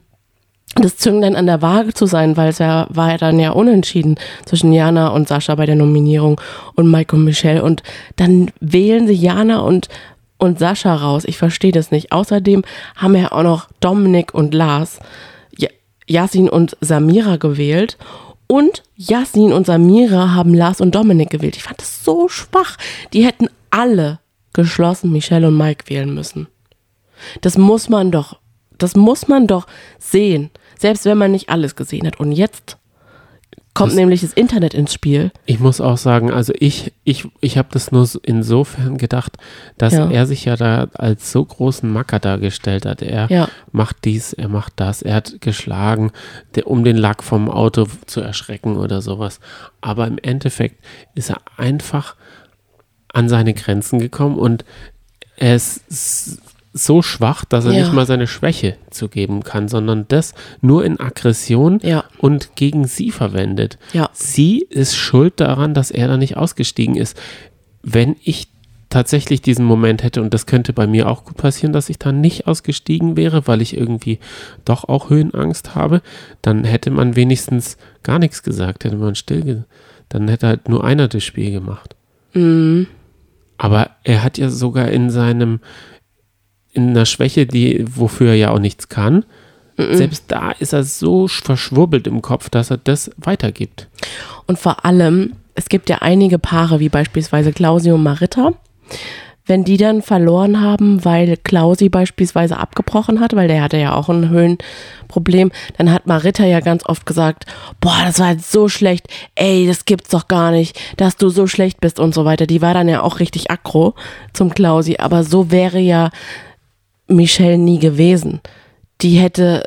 das Zünglein an der Waage zu sein, weil es ja war ja dann ja unentschieden zwischen Jana und Sascha bei der Nominierung und Mike und Michelle. Und dann wählen sie Jana und und Sascha raus. Ich verstehe das nicht. Außerdem haben wir auch noch Dominik und Lars. Yasin und Samira gewählt. Und Yasin und Samira haben Lars und Dominik gewählt. Ich fand das so schwach. Die hätten alle geschlossen Michelle und Mike wählen müssen. Das muss man doch, das muss man doch sehen. Selbst wenn man nicht alles gesehen hat. Und jetzt kommt das, nämlich das Internet ins Spiel. Ich muss auch sagen, also ich, ich, ich habe das nur insofern gedacht, dass ja. er sich ja da als so großen Macker dargestellt hat. Er ja. macht dies, er macht das, er hat geschlagen, der, um den Lack vom Auto zu erschrecken oder sowas. Aber im Endeffekt ist er einfach an seine Grenzen gekommen und er ist so schwach, dass er ja. nicht mal seine Schwäche zugeben kann, sondern das nur in Aggression ja. und gegen sie verwendet. Ja. Sie ist schuld daran, dass er da nicht ausgestiegen ist. Wenn ich tatsächlich diesen Moment hätte, und das könnte bei mir auch gut passieren, dass ich da nicht ausgestiegen wäre, weil ich irgendwie doch auch Höhenangst habe, dann hätte man wenigstens gar nichts gesagt, hätte man still, dann hätte halt nur einer das Spiel gemacht. Mhm. Aber er hat ja sogar in seinem in einer Schwäche, die, wofür er ja auch nichts kann. Mhm. Selbst da ist er so verschwurbelt im Kopf, dass er das weitergibt. Und vor allem, es gibt ja einige Paare, wie beispielsweise Klausi und Maritta. Wenn die dann verloren haben, weil Klausi beispielsweise abgebrochen hat, weil der hatte ja auch ein Höhenproblem, dann hat Maritta ja ganz oft gesagt, boah, das war jetzt so schlecht, ey, das gibt's doch gar nicht, dass du so schlecht bist und so weiter. Die war dann ja auch richtig aggro zum Klausi, aber so wäre ja Michelle nie gewesen. Die hätte,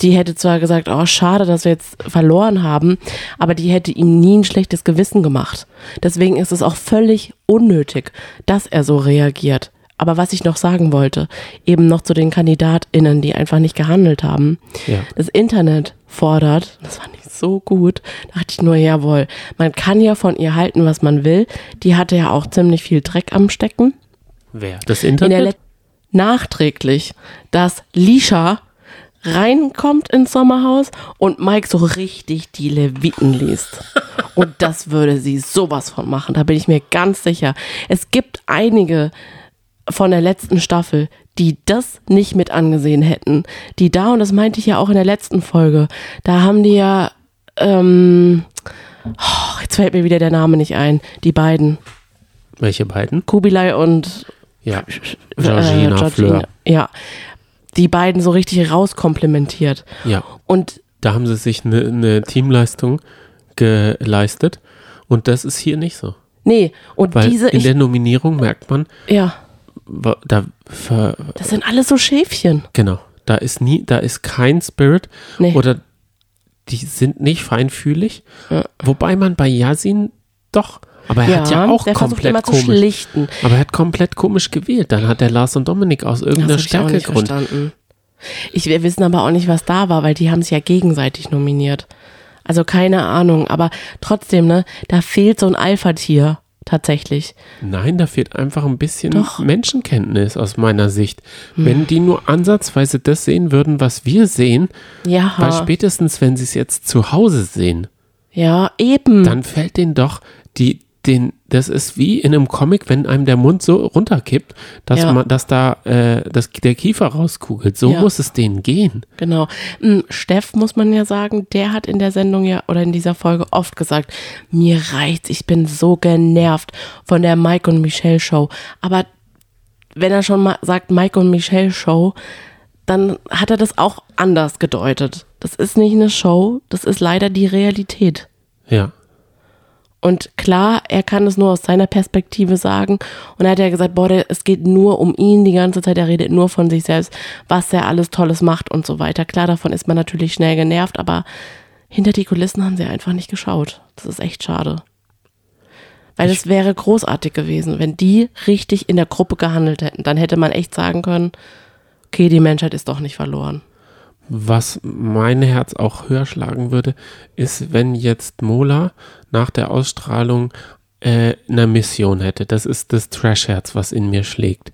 die hätte zwar gesagt, oh, schade, dass wir jetzt verloren haben, aber die hätte ihm nie ein schlechtes Gewissen gemacht. Deswegen ist es auch völlig unnötig, dass er so reagiert. Aber was ich noch sagen wollte, eben noch zu den KandidatInnen, die einfach nicht gehandelt haben. Ja. Das Internet fordert, das fand ich so gut, da dachte ich nur, jawohl, man kann ja von ihr halten, was man will. Die hatte ja auch ziemlich viel Dreck am Stecken. Wer? Das Internet? Nachträglich, dass Lisha reinkommt ins Sommerhaus und Mike so richtig die Leviten liest. Und das würde sie sowas von machen, da bin ich mir ganz sicher. Es gibt einige von der letzten Staffel, die das nicht mit angesehen hätten. Die da, und das meinte ich ja auch in der letzten Folge, da haben die ja, ähm, oh, jetzt fällt mir wieder der Name nicht ein, die beiden. Welche beiden? Kubilai und ja, Georgina, äh, Georgina Ja, die beiden so richtig rauskomplementiert. Ja. Und da haben sie sich eine ne Teamleistung geleistet und das ist hier nicht so. Nee, und Weil diese. In der Nominierung merkt man, ja. Da, das sind alles so Schäfchen. Genau. Da ist nie, da ist kein Spirit nee. oder die sind nicht feinfühlig. Ja. Wobei man bei Yasin doch aber er ja, hat ja auch komplett komisch. Schlichten. Aber er hat komplett komisch gewählt. Dann hat er Lars und Dominik aus irgendeiner Stärkegrund. Ich, wir wissen aber auch nicht, was da war, weil die haben es ja gegenseitig nominiert. Also keine Ahnung, aber trotzdem, ne, da fehlt so ein Alpha-Tier. tatsächlich. Nein, da fehlt einfach ein bisschen Doch. Menschenkenntnis aus meiner Sicht. Wenn die nur ansatzweise das sehen würden, was wir sehen, Ja, weil spätestens, wenn sie es jetzt zu Hause sehen, ja, eben. dann fällt denen doch die, den, das ist wie in einem Comic, wenn einem der Mund so runterkippt, dass Ja. man, dass da äh, dass der Kiefer rauskugelt. So Ja. muss es denen gehen. Genau. Mm, Steff, muss man ja sagen, der hat in der Sendung ja oder in dieser Folge oft gesagt, mir reicht's, ich bin so genervt von der Mike und Michelle Show. Aber wenn er schon mal sagt Mike und Michelle Show, dann hat er das auch anders gedeutet. Das ist nicht eine Show, das ist leider die Realität. Ja. Und klar, er kann es nur aus seiner Perspektive sagen. Und er hat ja gesagt, boah, der, es geht nur um ihn die ganze Zeit. Er redet nur von sich selbst, was er alles Tolles macht und so weiter. Klar, davon ist man natürlich schnell genervt, aber hinter die Kulissen haben sie einfach nicht geschaut. Das ist echt schade. Weil es wäre großartig gewesen, wenn die richtig in der Gruppe gehandelt hätten. Dann hätte man echt sagen können, okay, die Menschheit ist doch nicht verloren. Was mein Herz auch höher schlagen würde, ist, wenn jetzt Mola nach der Ausstrahlung äh, eine Mission hätte. Das ist das Trash-Herz, was in mir schlägt.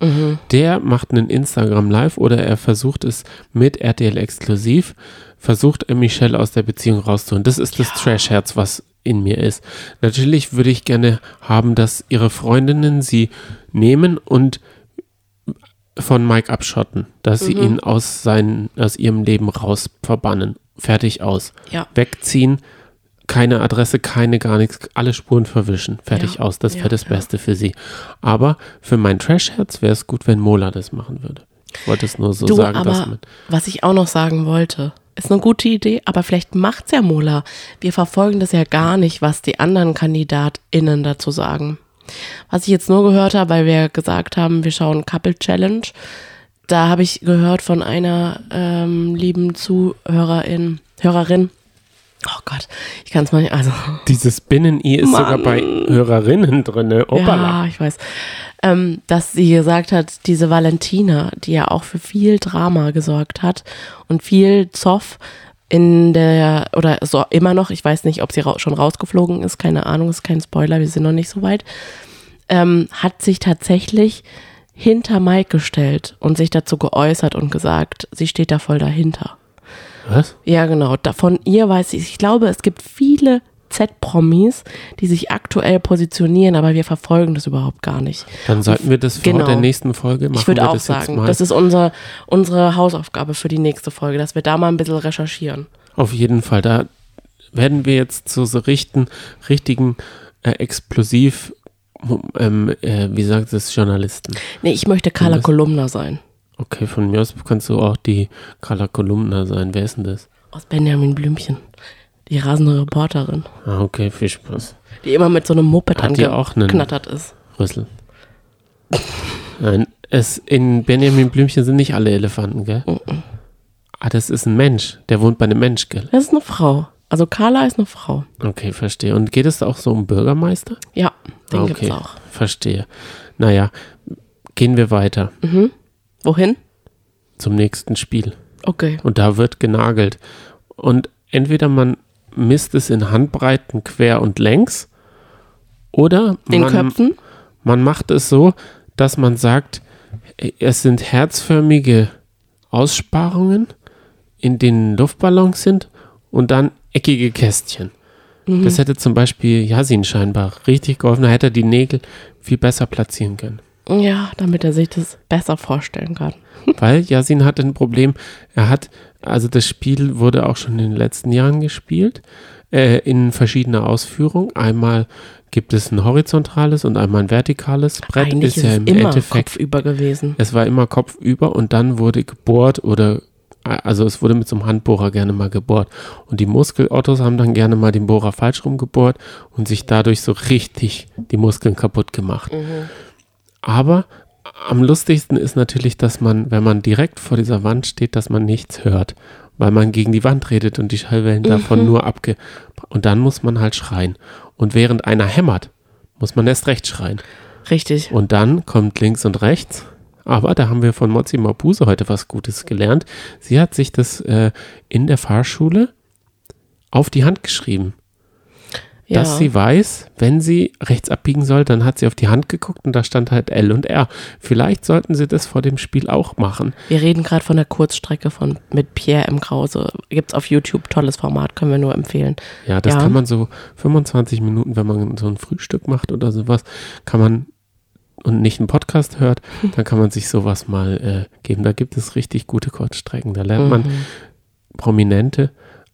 Der macht einen Instagram Live oder er versucht es mit RTL exklusiv, versucht er Michelle aus der Beziehung rauszuholen. Das ist das Trash-Herz, was in mir ist. Natürlich würde ich gerne haben, dass ihre Freundinnen sie nehmen und von Mike abschotten, dass sie ihn aus, seinen, aus ihrem Leben raus verbannen. Fertig aus. Ja. Wegziehen, keine Adresse, keine gar nichts, alle Spuren verwischen. Fertig Ja, aus. Das ja, wäre das ja. Beste für sie. Aber für mein Trash-Herz wäre es gut, wenn Mola das machen würde. Ich wollte es nur so Du, sagen, dass man. was ich auch noch sagen wollte, ist eine gute Idee, aber vielleicht macht's ja Mola. Wir verfolgen das ja gar nicht, was die anderen KandidatInnen dazu sagen. Was ich jetzt nur gehört habe, weil wir gesagt haben, wir schauen Couple Challenge, da habe ich gehört von einer ähm, lieben Zuhörerin, Hörerin. Oh Gott, ich kann es mal nicht, also Dieses Binnen-I ist sogar Mann. bei Hörerinnen drin. Opala. Ja, ich weiß. Ähm, dass sie gesagt hat, diese Valentina, die ja auch für viel Drama gesorgt hat und viel Zoff in der, oder so immer noch, ich weiß nicht, ob sie ra schon rausgeflogen ist, keine Ahnung, ist kein Spoiler, wir sind noch nicht so weit, ähm, hat sich tatsächlich hinter Mike gestellt und sich dazu geäußert und gesagt, sie steht da voll dahinter. Was? Ja, genau. Von ihr weiß ich, ich glaube, es gibt viele Z-Promis, die sich aktuell positionieren, aber wir verfolgen das überhaupt gar nicht. Dann sollten wir das vor Genau. der nächsten Folge machen. ich würde auch das sagen, das ist unser, unsere Hausaufgabe für die nächste Folge, dass wir da mal ein bisschen recherchieren. Auf jeden Fall. Da werden wir jetzt zu so richten, richtigen äh, explosiv, ähm, äh, wie sagt es, Journalisten. Nee, ich möchte Carla? Kolumna sein. Okay, von mir aus kannst du auch die Carla Kolumna sein. Wer ist denn das? Aus Benjamin Blümchen. Die rasende Reporterin, Ah, okay, viel Spaß. die immer mit so einem Moped angeknattert ist. Rüssel. <laughs> Nein, es, in Benjamin Blümchen sind nicht alle Elefanten, gell? Ah, das ist ein Mensch. Der wohnt bei einem Mensch, gell? Das ist eine Frau. Also Carla ist eine Frau. Okay, verstehe. Und geht es auch so um Bürgermeister? Ja, den Ah, gibt's auch. Verstehe. Naja, gehen wir weiter Wohin? zum nächsten Spiel. Okay. Und da wird genagelt. Und entweder man misst es in Handbreiten quer und längs oder In man, Köpfen? man macht es so, dass man sagt, es sind herzförmige Aussparungen, in denen Luftballons sind und dann eckige Kästchen. Mhm. Das hätte zum Beispiel Yasin scheinbar richtig geholfen. Da hätte er die Nägel viel besser platzieren können. Ja, damit er sich das besser vorstellen kann. Weil Yasin hat ein Problem. Er hat, also das Spiel wurde auch schon in den letzten Jahren gespielt, äh, in verschiedener Ausführung. Einmal gibt es ein horizontales und einmal ein vertikales Brett. Eigentlich ist, ja es im immer Endeffekt, kopfüber gewesen. es war immer kopfüber und dann wurde gebohrt oder, also es wurde mit so einem Handbohrer gerne mal gebohrt. Und die Muskelautos haben dann gerne mal den Bohrer falsch rumgebohrt und sich dadurch so richtig die Muskeln kaputt gemacht. Aber am lustigsten ist natürlich, dass man, wenn man direkt vor dieser Wand steht, dass man nichts hört, weil man gegen die Wand redet und die Schallwellen davon nur abge... Und dann muss man halt schreien. Und während einer hämmert, muss man erst recht schreien. Richtig. Und dann kommt links und rechts. Aber da haben wir von Mozi Mabuse heute was Gutes gelernt. Sie hat sich das äh, in der Fahrschule auf die Hand geschrieben. Dass Ja. sie weiß, wenn sie rechts abbiegen soll, dann hat sie auf die Hand geguckt und da stand halt L und R. Vielleicht sollten sie das vor dem Spiel auch machen. Wir reden gerade von der Kurzstrecke von mit Pierre M. Krause. Gibt's auf YouTube, tolles Format, können wir nur empfehlen. Ja, das Ja. kann man so 25 Minuten, wenn man so ein Frühstück macht oder sowas, kann man und nicht einen Podcast hört, <laughs> dann kann man sich sowas mal äh, geben. Da gibt es richtig gute Kurzstrecken. Da lernt man Mhm. Prominente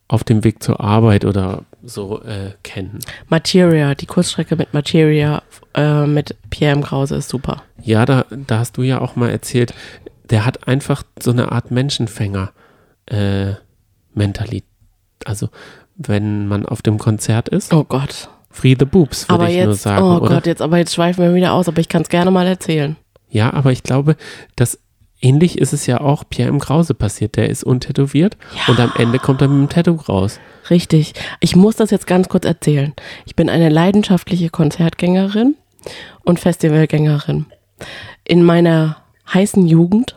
auf dem Weg zur Arbeit oder so äh, kennen. Materia, die Kurzstrecke mit Materia äh, mit Pierre M. Krause ist super. Ja, da, da hast du ja auch mal erzählt, der hat einfach so eine Art Menschenfänger äh, Mentalität. Also wenn man auf dem Konzert ist, Oh Gott. Free the Boobs, würde ich nur jetzt, sagen, oh oder? Gott, jetzt, aber jetzt schweifen wir wieder aus, aber ich kann es gerne mal erzählen. Ja, aber ich glaube, dass ähnlich ist es ja auch Pierre M. Krause passiert. Der ist untätowiert und am Ende kommt er mit dem Tattoo raus. Richtig. Ich muss das jetzt ganz kurz erzählen. Ich bin eine leidenschaftliche Konzertgängerin und Festivalgängerin. In meiner heißen Jugend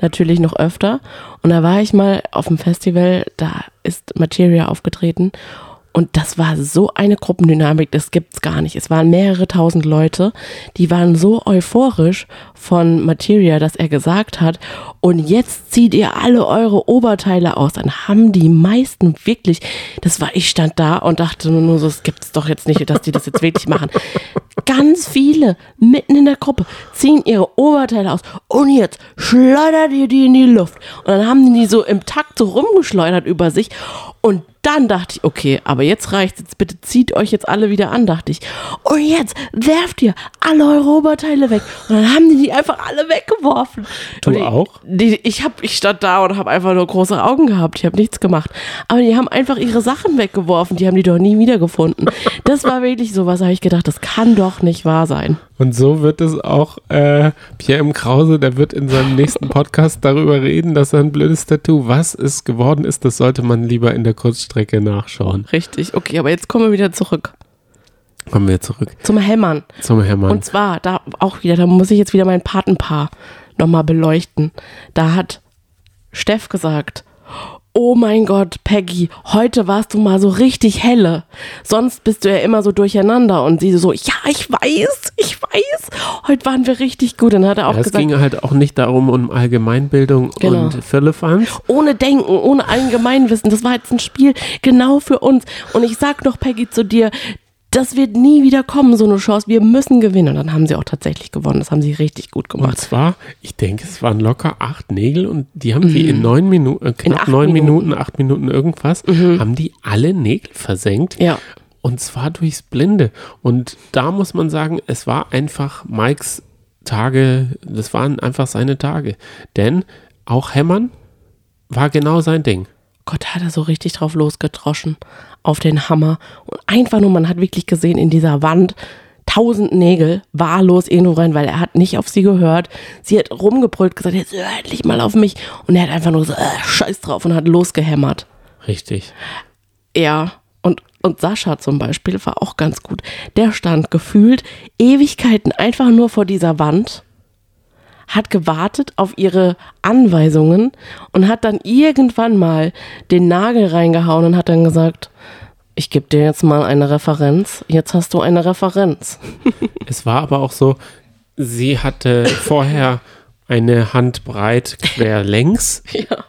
natürlich noch öfter. Und da war ich mal auf dem Festival, da ist Materia aufgetreten. Und das war so eine Gruppendynamik, das gibt's gar nicht. Es waren mehrere tausend Leute, die waren so euphorisch von Materia, dass er gesagt hat, und jetzt zieht ihr alle eure Oberteile aus. Dann haben die meisten wirklich, das war, ich stand da und dachte nur, so, es gibt's doch jetzt nicht, dass die das jetzt wirklich machen. <laughs> Ganz viele mitten in der Gruppe ziehen ihre Oberteile aus und jetzt schleudert ihr die in die Luft. Und dann haben die so im Takt so rumgeschleudert über sich und dann dachte ich, okay, aber jetzt reicht's, jetzt bitte zieht euch jetzt alle wieder an, dachte ich. Und jetzt werft ihr alle eure Oberteile weg. Und dann haben die die einfach alle weggeworfen. Du und ich, auch? Die, ich, hab, ich stand da und habe einfach nur große Augen gehabt. Ich habe nichts gemacht. Aber die haben einfach ihre Sachen weggeworfen. Die haben die doch nie wiedergefunden. Das war wirklich so was, habe ich gedacht, das kann doch nicht wahr sein. Und so wird es auch äh, Pierre M. Krause, der wird in seinem nächsten Podcast darüber reden, dass er ein blödes Tattoo, was es geworden ist, das sollte man lieber in der Kurzstrecke nachschauen. Richtig, okay, aber jetzt kommen wir wieder zurück Kommen wir zurück zum Hämmern. zum Hermann. Und zwar, da auch wieder, da muss ich jetzt wieder mein Patenpaar nochmal beleuchten. Da hat Steff gesagt, oh mein Gott, Peggy, heute warst du mal so richtig helle. Sonst bist du ja immer so durcheinander. Und sie so, ja, ich weiß, ich weiß, heute waren wir richtig gut. Dann hat er auch Ja, es gesagt, ging halt auch nicht darum, um Allgemeinbildung Genau. und Firlefanz. ohne Denken, ohne Allgemeinwissen. Das war jetzt ein Spiel genau für uns. Und ich sag noch, Peggy, zu dir, das wird nie wieder kommen, so eine Chance. Wir müssen gewinnen. Und dann haben sie auch tatsächlich gewonnen. Das haben sie richtig gut Und gemacht. zwar, ich denke, es waren locker acht Nägel und die haben die in neun Minuten, äh, knapp Mhm. acht neun Minuten. Minuten. Mhm. acht Minuten irgendwas, haben die alle Nägel versenkt. Ja. Und zwar durchs Blinde. Und da muss man sagen, es war einfach Mikes Tage, das waren einfach seine Tage. Denn auch Hämmern war genau sein Ding. Gott, hat er so richtig drauf losgedroschen auf den Hammer. Und einfach nur, man hat wirklich gesehen, in dieser Wand tausend Nägel wahllos irgendwo rein, weil er hat nicht auf sie gehört. Sie hat rumgebrüllt, gesagt, jetzt hör endlich mal auf mich. Und er hat einfach nur so, äh, scheiß drauf und hat losgehämmert. Richtig. Ja, und, und Sascha zum Beispiel war auch ganz gut. Der stand gefühlt Ewigkeiten einfach nur vor dieser Wand, hat gewartet auf ihre Anweisungen und hat dann irgendwann mal den Nagel reingehauen und hat dann gesagt, ich gebe dir jetzt mal eine Referenz. Jetzt hast du eine Referenz. <laughs> Es war aber auch so, sie hatte vorher eine Handbreit quer <laughs> längs. Ja.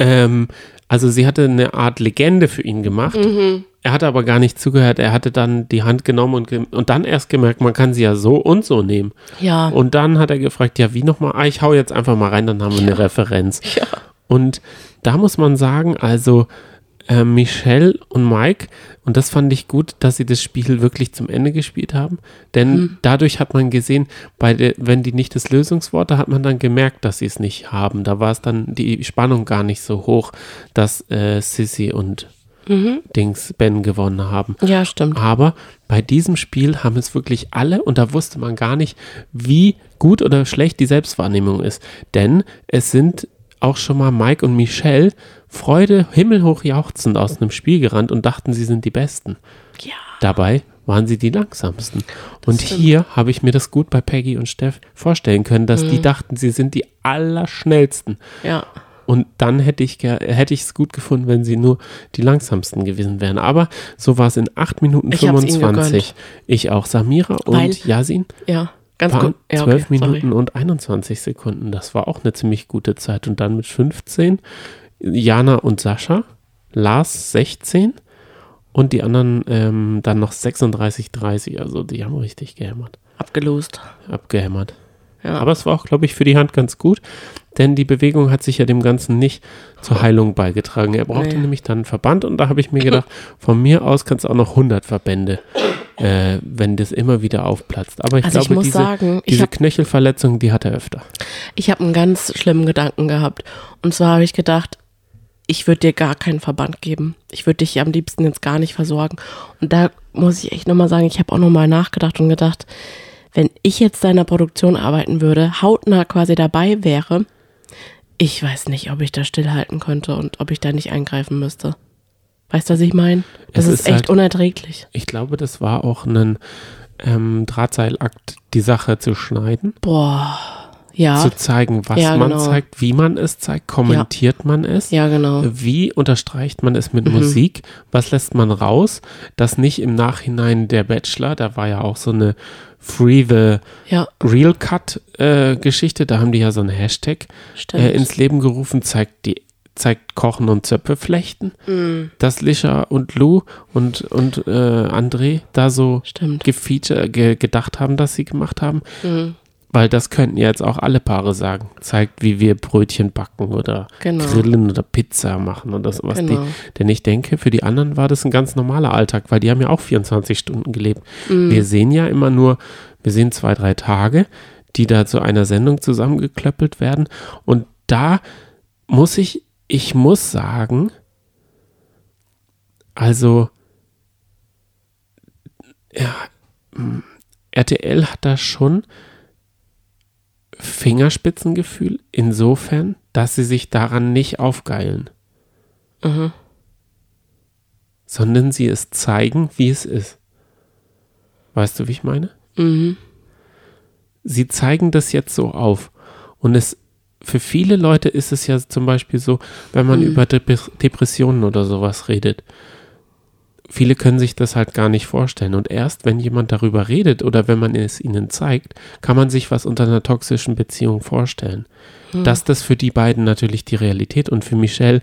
Ähm, also sie hatte eine Art Legende für ihn gemacht. Mhm. Er hatte aber gar nicht zugehört. Er hatte dann die Hand genommen und, ge und dann erst gemerkt, man kann sie ja so und so nehmen. Ja. Und dann hat er gefragt, ja, wie nochmal? Ah, ich hau jetzt einfach mal rein, dann haben wir eine Referenz. Ja. Und da muss man sagen, also äh, Michelle und Mike, und das fand ich gut, dass sie das Spiel wirklich zum Ende gespielt haben, denn Mhm. dadurch hat man gesehen, bei der, wenn die nicht das Lösungswort, da hat man dann gemerkt, dass sie es nicht haben. Da war es dann die Spannung gar nicht so hoch, dass äh, Sissy und Dings Ben gewonnen haben. Ja, stimmt. Aber bei diesem Spiel haben es wirklich alle und da wusste man gar nicht, wie gut oder schlecht die Selbstwahrnehmung ist. Denn es sind auch schon mal Mike und Michelle Freude himmelhoch jauchzend aus einem Spiel gerannt und dachten, sie sind die Besten. Ja. Dabei waren sie die langsamsten. Und hier habe ich mir das gut bei Peggy und Steff vorstellen können, dass die dachten, sie sind die allerschnellsten. Ja. Und dann hätte ich hätte ich es gut gefunden, wenn sie nur die langsamsten gewesen wären. Aber so war es in 8 Minuten Ich hab's ihnen 25. Ich auch. Samira Weil- und Yasin Ja, ganz waren gut. Ja, 12 okay, sorry. Minuten und 21 Sekunden. Das war auch eine ziemlich gute Zeit. Und dann mit 15 Jana und Sascha, Lars 16 und die anderen ähm, dann noch 36, 30. Also die haben richtig gehämmert, Abgelost. abgehämmert. Ja. Aber es war auch, glaube ich, für die Hand ganz gut, denn die Bewegung hat sich ja dem Ganzen nicht zur Heilung beigetragen. Er brauchte Nee. nämlich dann einen Verband und da habe ich mir gedacht, <laughs> von mir aus kannst du auch noch 100 Verbände, äh, wenn das immer wieder aufplatzt. Aber ich Also ich glaube, muss diese, sagen, ich diese hab- Knöchelverletzung, die hat er öfter. Ich habe einen ganz schlimmen Gedanken gehabt. Und zwar habe ich gedacht, ich würde dir gar keinen Verband geben. Ich würde dich am liebsten jetzt gar nicht versorgen. Und da muss ich echt nochmal sagen, ich habe auch nochmal nachgedacht und gedacht, wenn ich jetzt da in der Produktion arbeiten würde, hautnah quasi dabei wäre, ich weiß nicht, ob ich da stillhalten könnte und ob ich da nicht eingreifen müsste. Weißt du, was ich meine? Das Es ist, ist echt halt- unerträglich. Ich glaube, das war auch ein ähm, Drahtseilakt, die Sache zu schneiden, Boah. Ja. zu zeigen, was Ja, man genau. zeigt, wie man es zeigt, kommentiert man es. Ja, genau. Wie unterstreicht man es mit Mhm. Musik? Was lässt man raus? Dass nicht im Nachhinein der Bachelor, da war ja auch so eine Free the Ja, Real Cut äh, Geschichte, da haben die ja so einen Hashtag äh, ins Leben gerufen, zeigt die zeigt Kochen und Zöpfe flechten, Mhm. dass Lisha und Lou und, und äh, André da so gefeature, ge gedacht haben, dass sie gemacht haben. Mhm. Weil das könnten ja jetzt auch alle Paare sagen. Zeigt, wie wir Brötchen backen oder Genau. grillen oder Pizza machen oder sowas. Genau. Die, denn ich denke, für die anderen war das ein ganz normaler Alltag, weil die haben ja auch 24 Stunden gelebt. Mhm. Wir sehen ja immer nur, wir sehen zwei, drei Tage, die da zu einer Sendung zusammengeklöppelt werden. Und da muss ich, ich muss sagen, also, ja, mm, RTL hat da schon Fingerspitzengefühl insofern, dass sie sich daran nicht aufgeilen, Mhm. sondern sie es zeigen, wie es ist. Weißt du, wie ich meine? Mhm. Sie zeigen das jetzt so auf. Und es für viele Leute ist es ja zum Beispiel so, wenn man Mhm. über Dep- Depressionen oder sowas redet. Viele können sich das halt gar nicht vorstellen. Und erst wenn jemand darüber redet oder wenn man es ihnen zeigt, kann man sich was unter einer toxischen Beziehung vorstellen. Mhm. Dass das für die beiden natürlich die Realität und für Michelle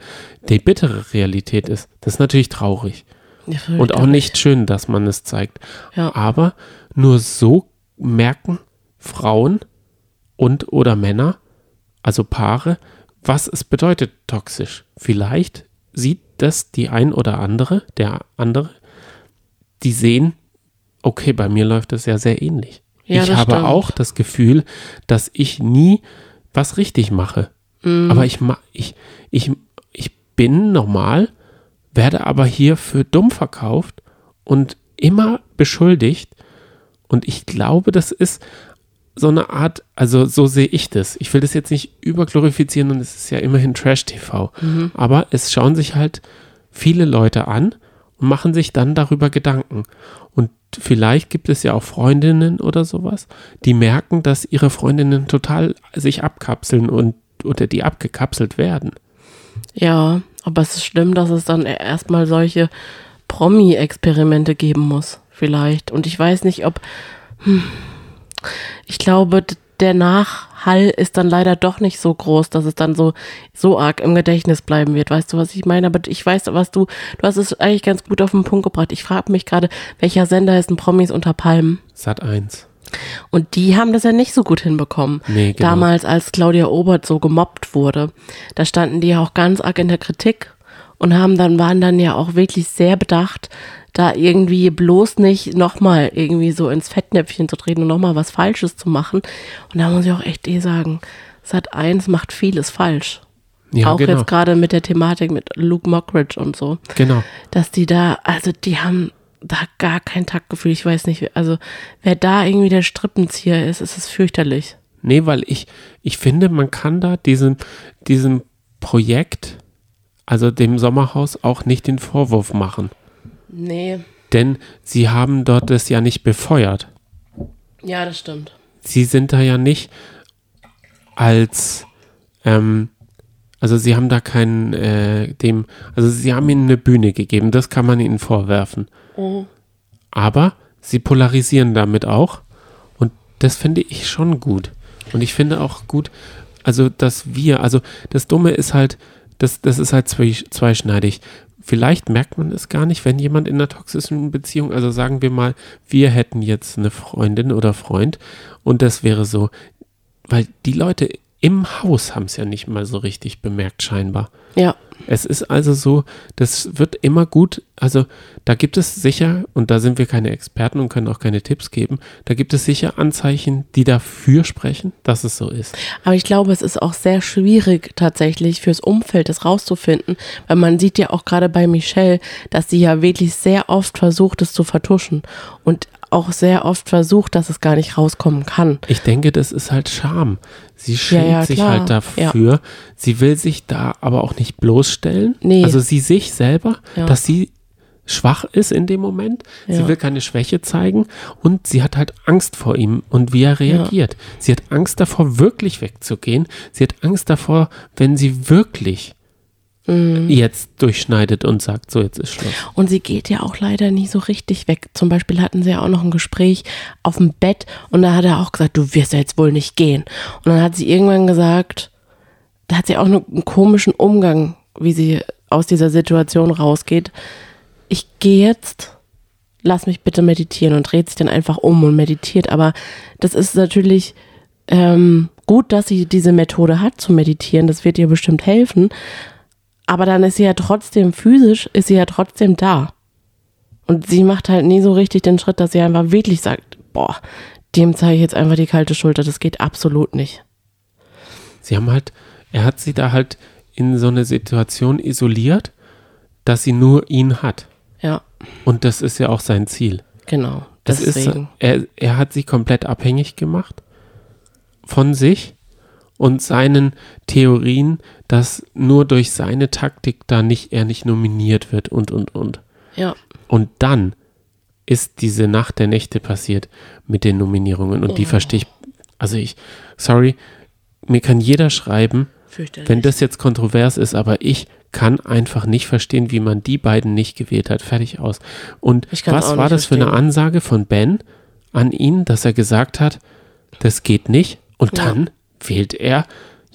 die bittere Realität ist, das ist natürlich traurig. Ja, Und auch nicht schön, dass man es zeigt. Ja. Aber nur so merken Frauen und oder Männer, also Paare, was es bedeutet toxisch. Vielleicht sieht das die ein oder andere, der andere, die sehen, okay, bei mir läuft das ja sehr ähnlich. Ja, ich habe stimmt. auch das Gefühl, dass ich nie was richtig mache. Mhm. Aber ich, ich, ich, ich bin normal, werde aber hier für dumm verkauft und immer beschuldigt. Und ich glaube, das ist so eine Art, also so sehe ich das. Ich will das jetzt nicht überglorifizieren und es ist ja immerhin Trash-TV. Mhm. Aber es schauen sich halt viele Leute an und machen sich dann darüber Gedanken. Und vielleicht gibt es ja auch Freundinnen oder sowas, die merken, dass ihre Freundinnen total sich abkapseln und oder die abgekapselt werden. Ja, aber es ist schlimm, dass es dann erstmal solche Promi-Experimente geben muss, vielleicht. Und ich weiß nicht, ob. Hm, ich glaube, der Nachhall ist dann leider doch nicht so groß, dass es dann so, so arg im Gedächtnis bleiben wird. Weißt du, was ich meine? Aber ich weiß, was du, du hast es eigentlich ganz gut auf den Punkt gebracht. Ich frage mich gerade, welcher Sender ist ein Promis unter Palmen? Sat 1. Und die haben das ja nicht so gut hinbekommen. Nee, genau. Damals, als Claudia Obert so gemobbt wurde, da standen die ja auch ganz arg in der Kritik und haben dann, waren dann ja auch wirklich sehr bedacht, da irgendwie bloß nicht nochmal irgendwie so ins Fettnäpfchen zu treten und nochmal was Falsches zu machen. Und da muss ich auch echt eh sagen, Sat 1 macht vieles falsch. Ja, auch genau. jetzt gerade mit der Thematik mit Luke Mockridge und so Genau. dass die da, also die haben da gar kein Taktgefühl. Ich weiß nicht, also wer da irgendwie der Strippenzieher ist, ist es fürchterlich. Nee, weil ich, ich finde, man kann da diesem, diesem Projekt, also dem Sommerhaus, auch nicht den Vorwurf machen. Nee. Denn sie haben dort das ja nicht befeuert. Ja, das stimmt. Sie sind da ja nicht als, ähm, Also sie haben da keinen, äh, dem, also sie haben ihnen eine Bühne gegeben, das kann man ihnen vorwerfen. Aber sie polarisieren damit auch und das finde ich schon gut. Und ich finde auch gut, also dass wir, also das Dumme ist halt, das, das ist halt zwei, zweischneidig. Vielleicht merkt man es gar nicht, wenn jemand in einer toxischen Beziehung, also sagen wir mal, wir hätten jetzt eine Freundin oder Freund und das wäre so, weil die Leute im Haus haben es ja nicht mal so richtig bemerkt, scheinbar. Ja. Es ist also so, das wird immer gut, also da gibt es sicher, und da sind wir keine Experten und können auch keine Tipps geben, da gibt es sicher Anzeichen, die dafür sprechen, dass es so ist. Aber ich glaube, es ist auch sehr schwierig tatsächlich fürs Umfeld, das rauszufinden, weil man sieht ja auch gerade bei Michelle, dass sie ja wirklich sehr oft versucht, es zu vertuschen und auch sehr oft versucht, dass es gar nicht rauskommen kann. Ich denke, das ist halt Scham. Sie schämt ja, sich klar. halt dafür. Sie will sich da aber auch nicht bloßstellen. Nee. Also sie sich selber, Ja. dass sie schwach ist in dem Moment. Sie Ja. will keine Schwäche zeigen und sie hat halt Angst vor ihm und wie er reagiert. Sie hat Angst davor, wirklich wegzugehen. Sie hat Angst davor, wenn sie wirklich Mhm. jetzt durchschneidet und sagt, so jetzt ist Schluss. Und sie geht ja auch leider nie so richtig weg. Zum Beispiel hatten sie ja auch noch ein Gespräch auf dem Bett und da hat er auch gesagt, du wirst ja jetzt wohl nicht gehen. Und dann hat sie irgendwann gesagt, da hat sie auch einen, einen komischen Umgang, wie sie aus dieser Situation rausgeht. Ich gehe jetzt, lass mich bitte meditieren und dreht sich dann einfach um und meditiert. Aber das ist natürlich ähm, gut, dass sie diese Methode hat zu meditieren. Das wird ihr bestimmt helfen. Aber dann ist sie ja trotzdem physisch, ist sie ja trotzdem da. Und sie macht halt nie so richtig den Schritt, dass sie einfach wirklich sagt, boah, dem zeige ich jetzt einfach die kalte Schulter, das geht absolut nicht. Sie haben halt, er hat sie da halt in so eine Situation isoliert, dass sie nur ihn hat. Ja, Und das ist ja auch sein Ziel. genau. Das Deswegen. ist, er, er hat sie komplett abhängig gemacht von sich und seinen Theorien, dass nur durch seine Taktik da nicht, er nicht nominiert wird und, und, und. ja, Und dann ist diese Nacht der Nächte passiert mit den Nominierungen und die verstehe ich, also ich, sorry, mir kann jeder schreiben, wenn das jetzt kontrovers ist, aber ich kann einfach nicht verstehen, wie man die beiden nicht gewählt hat. Fertig aus. Und was war das für eine verstehen. Ansage von Ben an ihn, dass er gesagt hat, das geht nicht? Und Ja. dann wählt er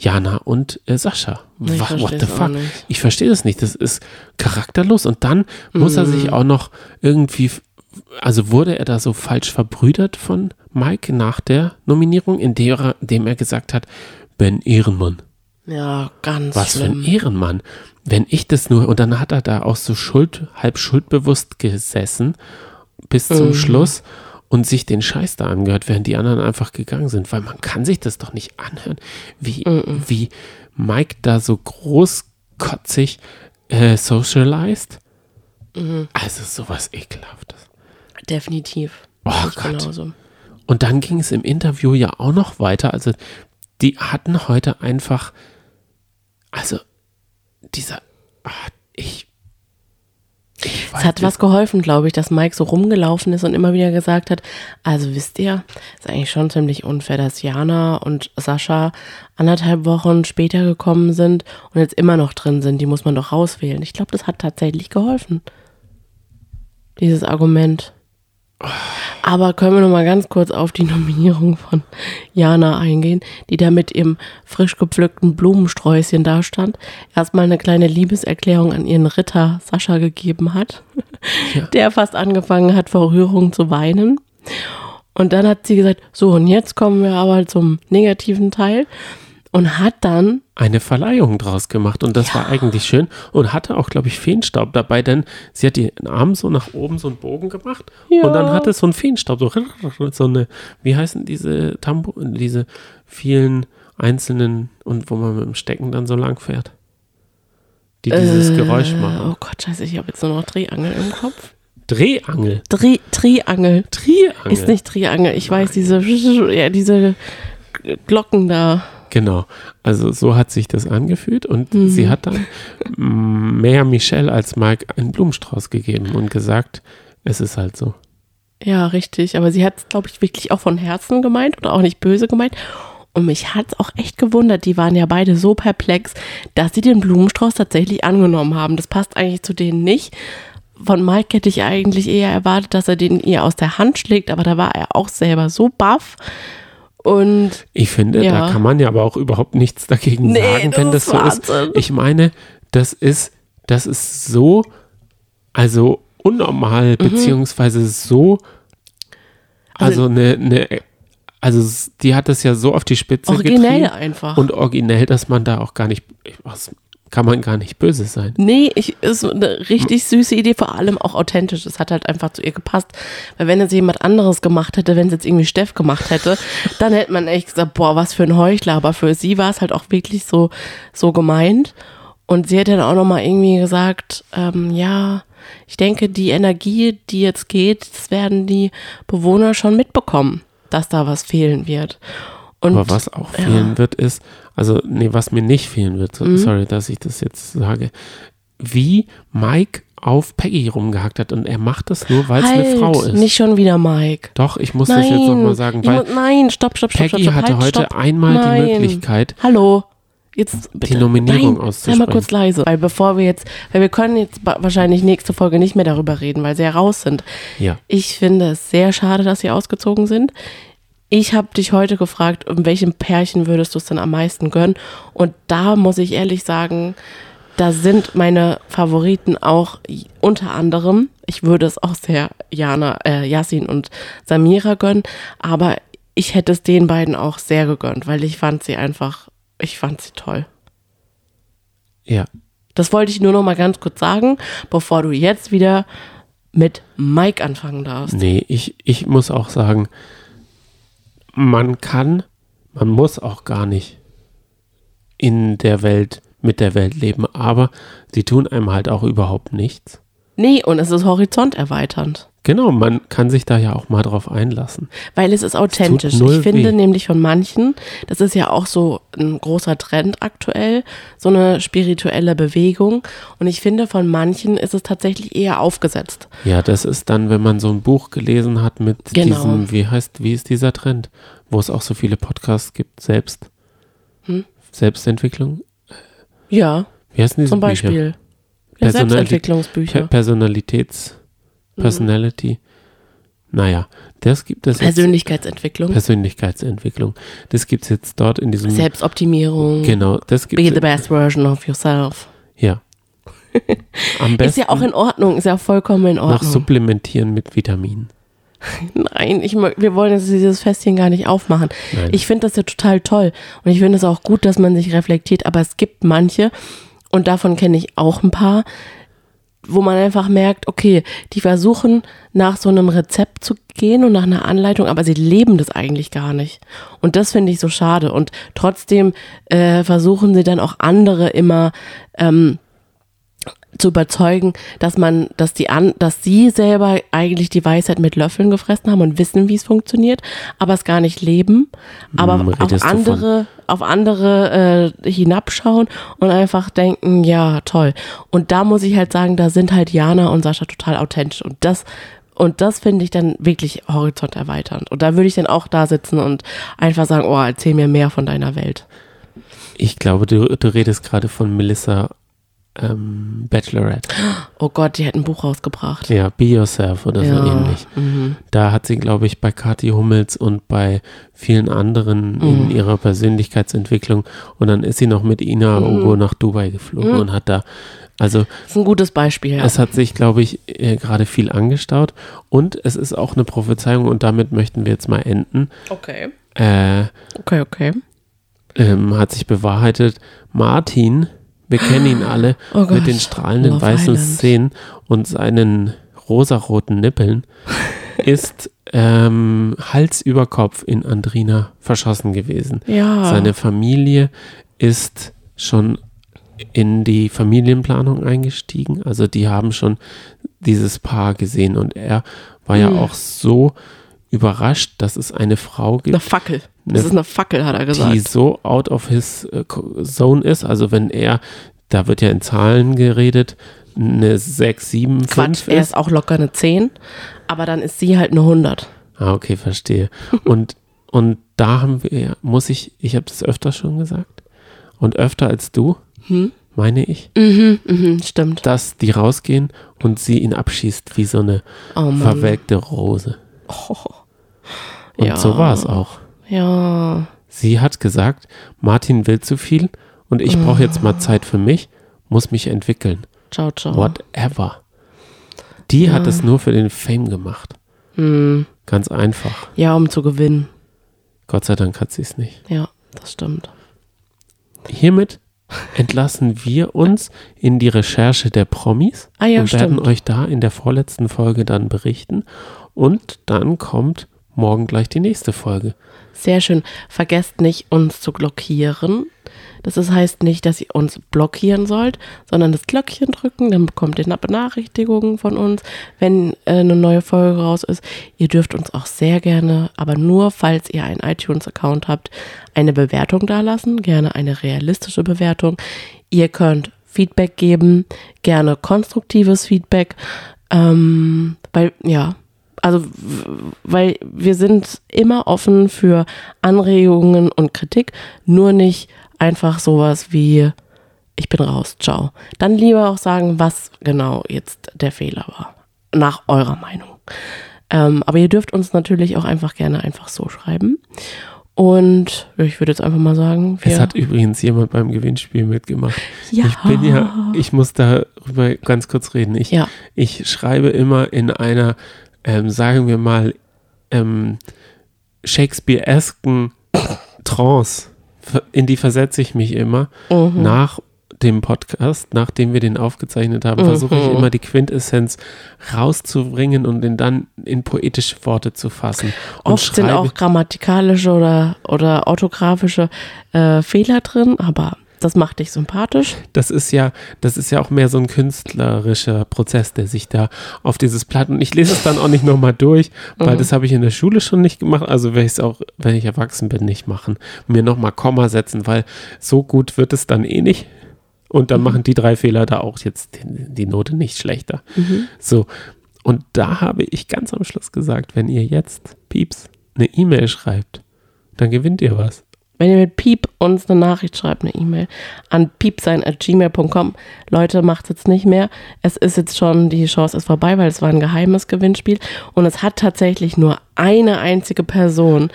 Jana und äh, Sascha. Ich What versteh's the fuck? Ich verstehe das nicht. Das ist charakterlos. Und dann muss er Mhm. sich auch noch irgendwie, also wurde er da so falsch verbrüdert von Mike nach der Nominierung, indem er, indem er gesagt hat, Ben Ehrenmann. ja, ganz Was für ein schlimm. Ehrenmann. Wenn ich das nur, und dann hat er da auch so schuld, halb schuldbewusst gesessen bis zum Mhm. Schluss und sich den Scheiß da angehört, während die anderen einfach gegangen sind. Weil man kann sich das doch nicht anhören, wie, Mhm. wie Mike da so großkotzig äh, socialized. Mhm. Also sowas ekelhaftes. Definitiv. Oh ich Gott. Genauso. Und dann ging es im Interview ja auch noch weiter. Also die hatten heute einfach, also dieser, ah, ich Es hat was geholfen, glaube ich, dass Mike so rumgelaufen ist und immer wieder gesagt hat, also wisst ihr, ist eigentlich schon ziemlich unfair, dass Jana und Sascha anderthalb Wochen später gekommen sind und jetzt immer noch drin sind. Die muss man doch rauswählen. Ich glaube, das hat tatsächlich geholfen. Dieses Argument. Aber können wir noch mal ganz kurz auf die Nominierung von Jana eingehen, die da mit ihrem frisch gepflückten Blumensträußchen da stand. Erstmal eine kleine Liebeserklärung an ihren Ritter Sascha gegeben hat, Ja. der fast angefangen hat, vor Rührung zu weinen. Und dann hat sie gesagt, so und jetzt kommen wir aber zum negativen Teil und hat dann eine Verleihung draus gemacht und das war eigentlich schön und hatte auch, glaube ich, Feenstaub dabei, denn sie hat den Arm so nach oben so einen Bogen gemacht Ja. und dann hatte es so einen Feenstaub, so, <laughs> so eine, wie heißen diese Tambo, diese vielen einzelnen und wo man mit dem Stecken dann so lang fährt. Die dieses äh, Geräusch machen. Oh Gott, scheiße, ich habe jetzt nur noch Triangel im Kopf. Drehangel. Tri Triangel. Triangel. Ist nicht Triangel. Ich weiß, diese, <laughs> ja, diese Glocken da. Genau. Also so hat sich das angefühlt und Mhm. sie hat dann mehr Michelle als Mike einen Blumenstrauß gegeben und gesagt, es ist halt so. Ja, richtig. Aber sie hat es, glaube ich, wirklich auch von Herzen gemeint oder auch nicht böse gemeint. Und mich hat es auch echt gewundert, die waren ja beide so perplex, dass sie den Blumenstrauß tatsächlich angenommen haben. Das passt eigentlich zu denen nicht. Von Mike hätte ich eigentlich eher erwartet, dass er den ihr aus der Hand schlägt, aber da war er auch selber so baff. Und Ich finde, Ja. da kann man ja aber auch überhaupt nichts dagegen Nee, sagen, das wenn ist das so ist. Ich meine, das ist, das ist so, also unnormal, beziehungsweise so, also, Also- eine, eine, also die hat das ja so auf die Spitze originell getrieben einfach. und originell, dass man da auch gar nicht, was kann man gar nicht böse sein. Nee, ich, ist eine richtig süße Idee, vor allem auch authentisch. Es hat halt einfach zu ihr gepasst. Weil wenn es jemand anderes gemacht hätte, wenn es jetzt irgendwie Steff gemacht hätte, <laughs> dann hätte man echt gesagt, boah, was für ein Heuchler. Aber für sie war es halt auch wirklich so, so gemeint. Und sie hat dann auch nochmal irgendwie gesagt, ähm, ja, ich denke, die Energie, die jetzt geht, das werden die Bewohner schon mitbekommen, dass da was fehlen wird. Und Aber was auch ja. fehlen wird, ist, also, nee, was mir nicht fehlen wird, Mhm. so, sorry, dass ich das jetzt sage, wie Mike auf Peggy rumgehackt hat und er macht das nur, weil es halt, eine Frau ist. nicht schon wieder Mike. Doch, ich muss Nein, das jetzt nochmal sagen, ich weil mu- nein, stopp, stopp, stopp, Peggy stopp, stopp, hatte halt, heute stopp. einmal Nein. die Möglichkeit, Hallo. Jetzt bitte. die Nominierung Nein, auszusprechen. mal kurz leise, weil bevor wir jetzt, weil wir können jetzt wahrscheinlich nächste Folge nicht mehr darüber reden, weil sie ja raus sind. Ja, Ich finde es sehr schade, dass sie ausgezogen sind. Ich habe dich heute gefragt, um welchem Pärchen würdest du es denn am meisten gönnen? Und da muss ich ehrlich sagen, da sind meine Favoriten auch unter anderem. Ich würde es auch sehr Jana, äh, Yasin und Samira gönnen, aber ich hätte es den beiden auch sehr gegönnt, weil ich fand sie einfach, ich fand sie toll. ja. Das wollte ich nur noch mal ganz kurz sagen, bevor du jetzt wieder mit Mike anfangen darfst. Nee, ich, ich muss auch sagen, man kann, man muss auch gar nicht in der Welt, mit der Welt leben, aber sie tun einem halt auch überhaupt nichts. Nee, und es ist horizonterweiternd. Genau, man kann sich da ja auch mal drauf einlassen. Weil es ist authentisch. null Ich finde weh. nämlich von manchen, das ist ja auch so ein großer Trend aktuell, so eine spirituelle Bewegung. Und ich finde, von manchen ist es tatsächlich eher aufgesetzt. Ja, das ist dann, wenn man so ein Buch gelesen hat mit Genau. diesem, wie heißt, wie ist dieser Trend, wo es auch so viele Podcasts gibt, selbst, Hm? Selbstentwicklung. Ja, Wie heißen diese zum Bücher? Beispiel. Ja, Personali- Selbstentwicklungsbücher. Per Personalitäts, Mhm. Personality. Naja, das gibt es jetzt. Persönlichkeitsentwicklung. Persönlichkeitsentwicklung. Das gibt es jetzt dort in diesem. Selbstoptimierung. Genau, das gibt Be the best version of yourself. Ja. <laughs> Am Ist besten ja auch in Ordnung, ist ja vollkommen in noch Ordnung. supplementieren mit Vitaminen. <laughs> Nein, ich, wir wollen jetzt dieses Festchen gar nicht aufmachen. Nein. Ich finde das ja total toll. Und ich finde es auch gut, dass man sich reflektiert. Aber es gibt manche, und davon kenne ich auch ein paar, wo man einfach merkt, okay, die versuchen nach so einem Rezept zu gehen und nach einer Anleitung, aber sie leben das eigentlich gar nicht. Und das finde ich so schade. Und trotzdem äh, versuchen sie dann auch andere immer ähm, zu überzeugen, dass man, dass die an, dass sie selber eigentlich die Weisheit mit Löffeln gefressen haben und wissen, wie es funktioniert, aber es gar nicht leben, aber Hm, auf andere, auf andere äh, hinabschauen und einfach denken, ja toll. Und da muss ich halt sagen, da sind halt Jana und Sascha total authentisch und das und das finde ich dann wirklich horizont erweiternd. Und da würde ich dann auch da sitzen und einfach sagen, oh, erzähl mir mehr von deiner Welt. Ich glaube, du, du redest gerade von Melissa ähm, Bachelorette. Oh Gott, die hat ein Buch rausgebracht. Ja, Be Yourself oder so ähnlich. Mhm. Da hat sie, glaube ich, bei Kathi Hummels und bei vielen anderen in Mhm. ihrer Persönlichkeitsentwicklung und dann ist sie noch mit Ina Mhm. Ugo nach Dubai geflogen und hat da, also Das ist ein gutes Beispiel, ja. es hat sich, glaube ich, äh, gerade viel angestaut und es ist auch eine Prophezeiung und damit möchten wir jetzt mal enden. Okay. Äh, Okay, okay. ähm, hat sich bewahrheitet, Martin, wir kennen ihn alle, Oh mit den strahlenden Love weißen Island. Szenen und seinen rosaroten Nippeln, <laughs> ist ähm, Hals über Kopf in Andrina verschossen gewesen. Ja. Seine Familie ist schon in die Familienplanung eingestiegen. Also die haben schon dieses Paar gesehen und er war ja Hm. auch so überrascht, dass es eine Frau gibt, Eine Fackel. Das Eine- ist eine Fackel, hat er gesagt. die so out of his äh, zone ist. Also wenn er, da wird ja in Zahlen geredet, eine 6, 7, 5 Quatsch, er ist. auch locker eine 10, aber dann ist sie halt eine 100. Ah, okay, verstehe. <laughs> Und, Und da haben wir, muss ich, ich habe das öfter schon gesagt und öfter als du, Hm? meine ich, Mhm, mhm, stimmt. dass die rausgehen und sie ihn abschießt wie so eine Oh verwelkte Rose. Und Ja. so war es auch. Ja. Sie hat gesagt, Martin will zu viel und ich brauche jetzt mal Zeit für mich, muss mich entwickeln. Ciao, ciao. Whatever. Die hat es nur für den Fame gemacht. Hm. Ganz einfach. Ja, um zu gewinnen. Gott sei Dank hat sie es nicht. Ja, das stimmt. Hiermit entlassen wir uns in die Recherche der Promis Ah ja, und werden stimmt. euch da in der vorletzten Folge dann berichten. Und dann kommt morgen gleich die nächste Folge. Sehr schön. Vergesst nicht, uns zu blockieren. Das heißt nicht, dass ihr uns blockieren sollt, sondern das Glöckchen drücken, dann bekommt ihr eine Benachrichtigung von uns, wenn äh, eine neue Folge raus ist. Ihr dürft uns auch sehr gerne, aber nur falls ihr einen iTunes-Account habt, eine Bewertung dalassen, gerne eine realistische Bewertung. Ihr könnt Feedback geben, gerne konstruktives Feedback, ähm, weil, ja, also, weil wir sind immer offen für Anregungen und Kritik, nur nicht einfach sowas wie, ich bin raus, ciao. Dann lieber auch sagen, was genau jetzt der Fehler war, nach eurer Meinung. Ähm, aber ihr dürft uns natürlich auch einfach gerne einfach so schreiben. Und ich würde jetzt einfach mal sagen, Es hat übrigens jemand beim Gewinnspiel mitgemacht. Ja. Ich bin ja, ich muss darüber ganz kurz reden. Ich, Ja. ich schreibe immer in einer, ähm, sagen wir mal, ähm, Shakespeare-esken Trance. In die versetze ich mich immer. Mhm. Nach dem Podcast, nachdem wir den aufgezeichnet haben, versuche ich Mhm. immer die Quintessenz rauszubringen und den dann in poetische Worte zu fassen. Und Oft sind auch grammatikalische oder, oder orthografische äh, Fehler drin, aber das macht dich sympathisch. das ist ja, das ist ja auch mehr so ein künstlerischer Prozess, der sich da auf dieses Blatt und ich lese es dann auch nicht nochmal durch, weil Mhm. das habe ich in der Schule schon nicht gemacht, also werde ich es auch, wenn ich erwachsen bin, nicht machen. Mir nochmal Komma setzen, weil so gut wird es dann eh nicht. Und dann machen die drei Fehler da auch jetzt die, die Note nicht schlechter. So. Und da habe ich ganz am Schluss gesagt, wenn ihr jetzt, Pieps, eine E-Mail schreibt, dann gewinnt ihr was. Wenn ihr mit Piep uns eine Nachricht schreibt, eine E-Mail an piepsein.gmail.com. Leute, macht jetzt nicht mehr. Es ist jetzt schon, die Chance ist vorbei, weil es war ein geheimes Gewinnspiel. Und es hat tatsächlich nur eine einzige Person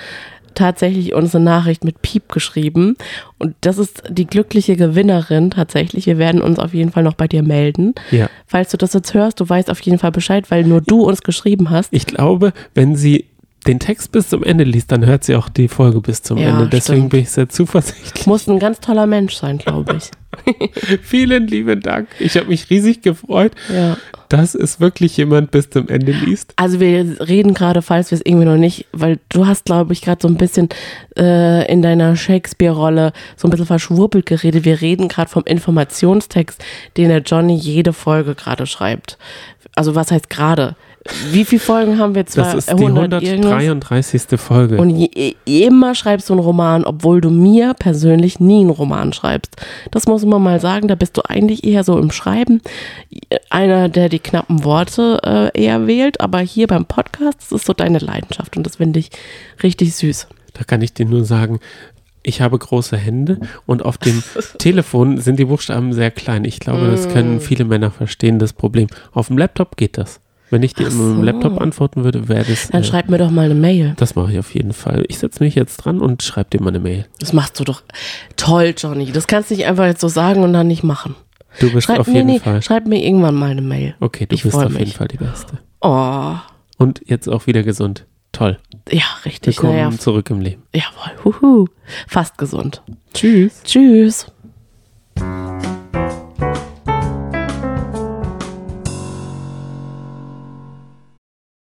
tatsächlich uns eine Nachricht mit Piep geschrieben. Und das ist die glückliche Gewinnerin tatsächlich. Wir werden uns auf jeden Fall noch bei dir melden. Ja. Falls du das jetzt hörst, du weißt auf jeden Fall Bescheid, weil nur du uns geschrieben hast. Ich glaube, wenn sie den Text bis zum Ende liest, dann hört sie auch die Folge bis zum Ja, Ende. Deswegen stimmt. bin ich sehr zuversichtlich. Muss ein ganz toller Mensch sein, glaube ich. <laughs> Vielen lieben Dank. Ich habe mich riesig gefreut, Ja. dass es wirklich jemand bis zum Ende liest. Also wir reden gerade, falls wir es irgendwie noch nicht, weil du hast, glaube ich, gerade so ein bisschen äh, in deiner Shakespeare-Rolle so ein bisschen verschwurbelt geredet. Wir reden gerade vom Informationstext, den der Johnny jede Folge gerade schreibt. Also was heißt gerade? Wie viele Folgen haben wir? Das ist die 100 irgendwas? 133. Folge. Und je, immer schreibst du einen Roman, obwohl du mir persönlich nie einen Roman schreibst. Das muss man mal sagen, da bist du eigentlich eher so im Schreiben. Einer, der die knappen Worte äh, eher wählt, aber hier beim Podcast, das ist so deine Leidenschaft und das finde ich richtig süß. Da kann ich dir nur sagen, ich habe große Hände und auf dem <laughs> Telefon sind die Buchstaben sehr klein. Ich glaube, das Mm. können viele Männer verstehen, das Problem. Auf dem Laptop geht das. Wenn ich dir so. Laptop antworten würde, wäre das. Dann äh, schreib mir doch mal eine Mail. das mache ich auf jeden Fall. Ich setze mich jetzt dran und schreibe dir mal eine Mail. Das machst du doch toll, Johnny. Das kannst du nicht einfach jetzt so sagen und dann nicht machen. Du bist Schreib, auf jeden nee, Fall. schreib mir irgendwann mal eine Mail. Okay, du ich bist auf jeden mich. Fall die Beste. Oh, Und jetzt auch wieder gesund. Toll. ja, richtig. Willkommen Naja, zurück im Leben. jawohl. Huhu. Fast gesund. Tschüss. Tschüss.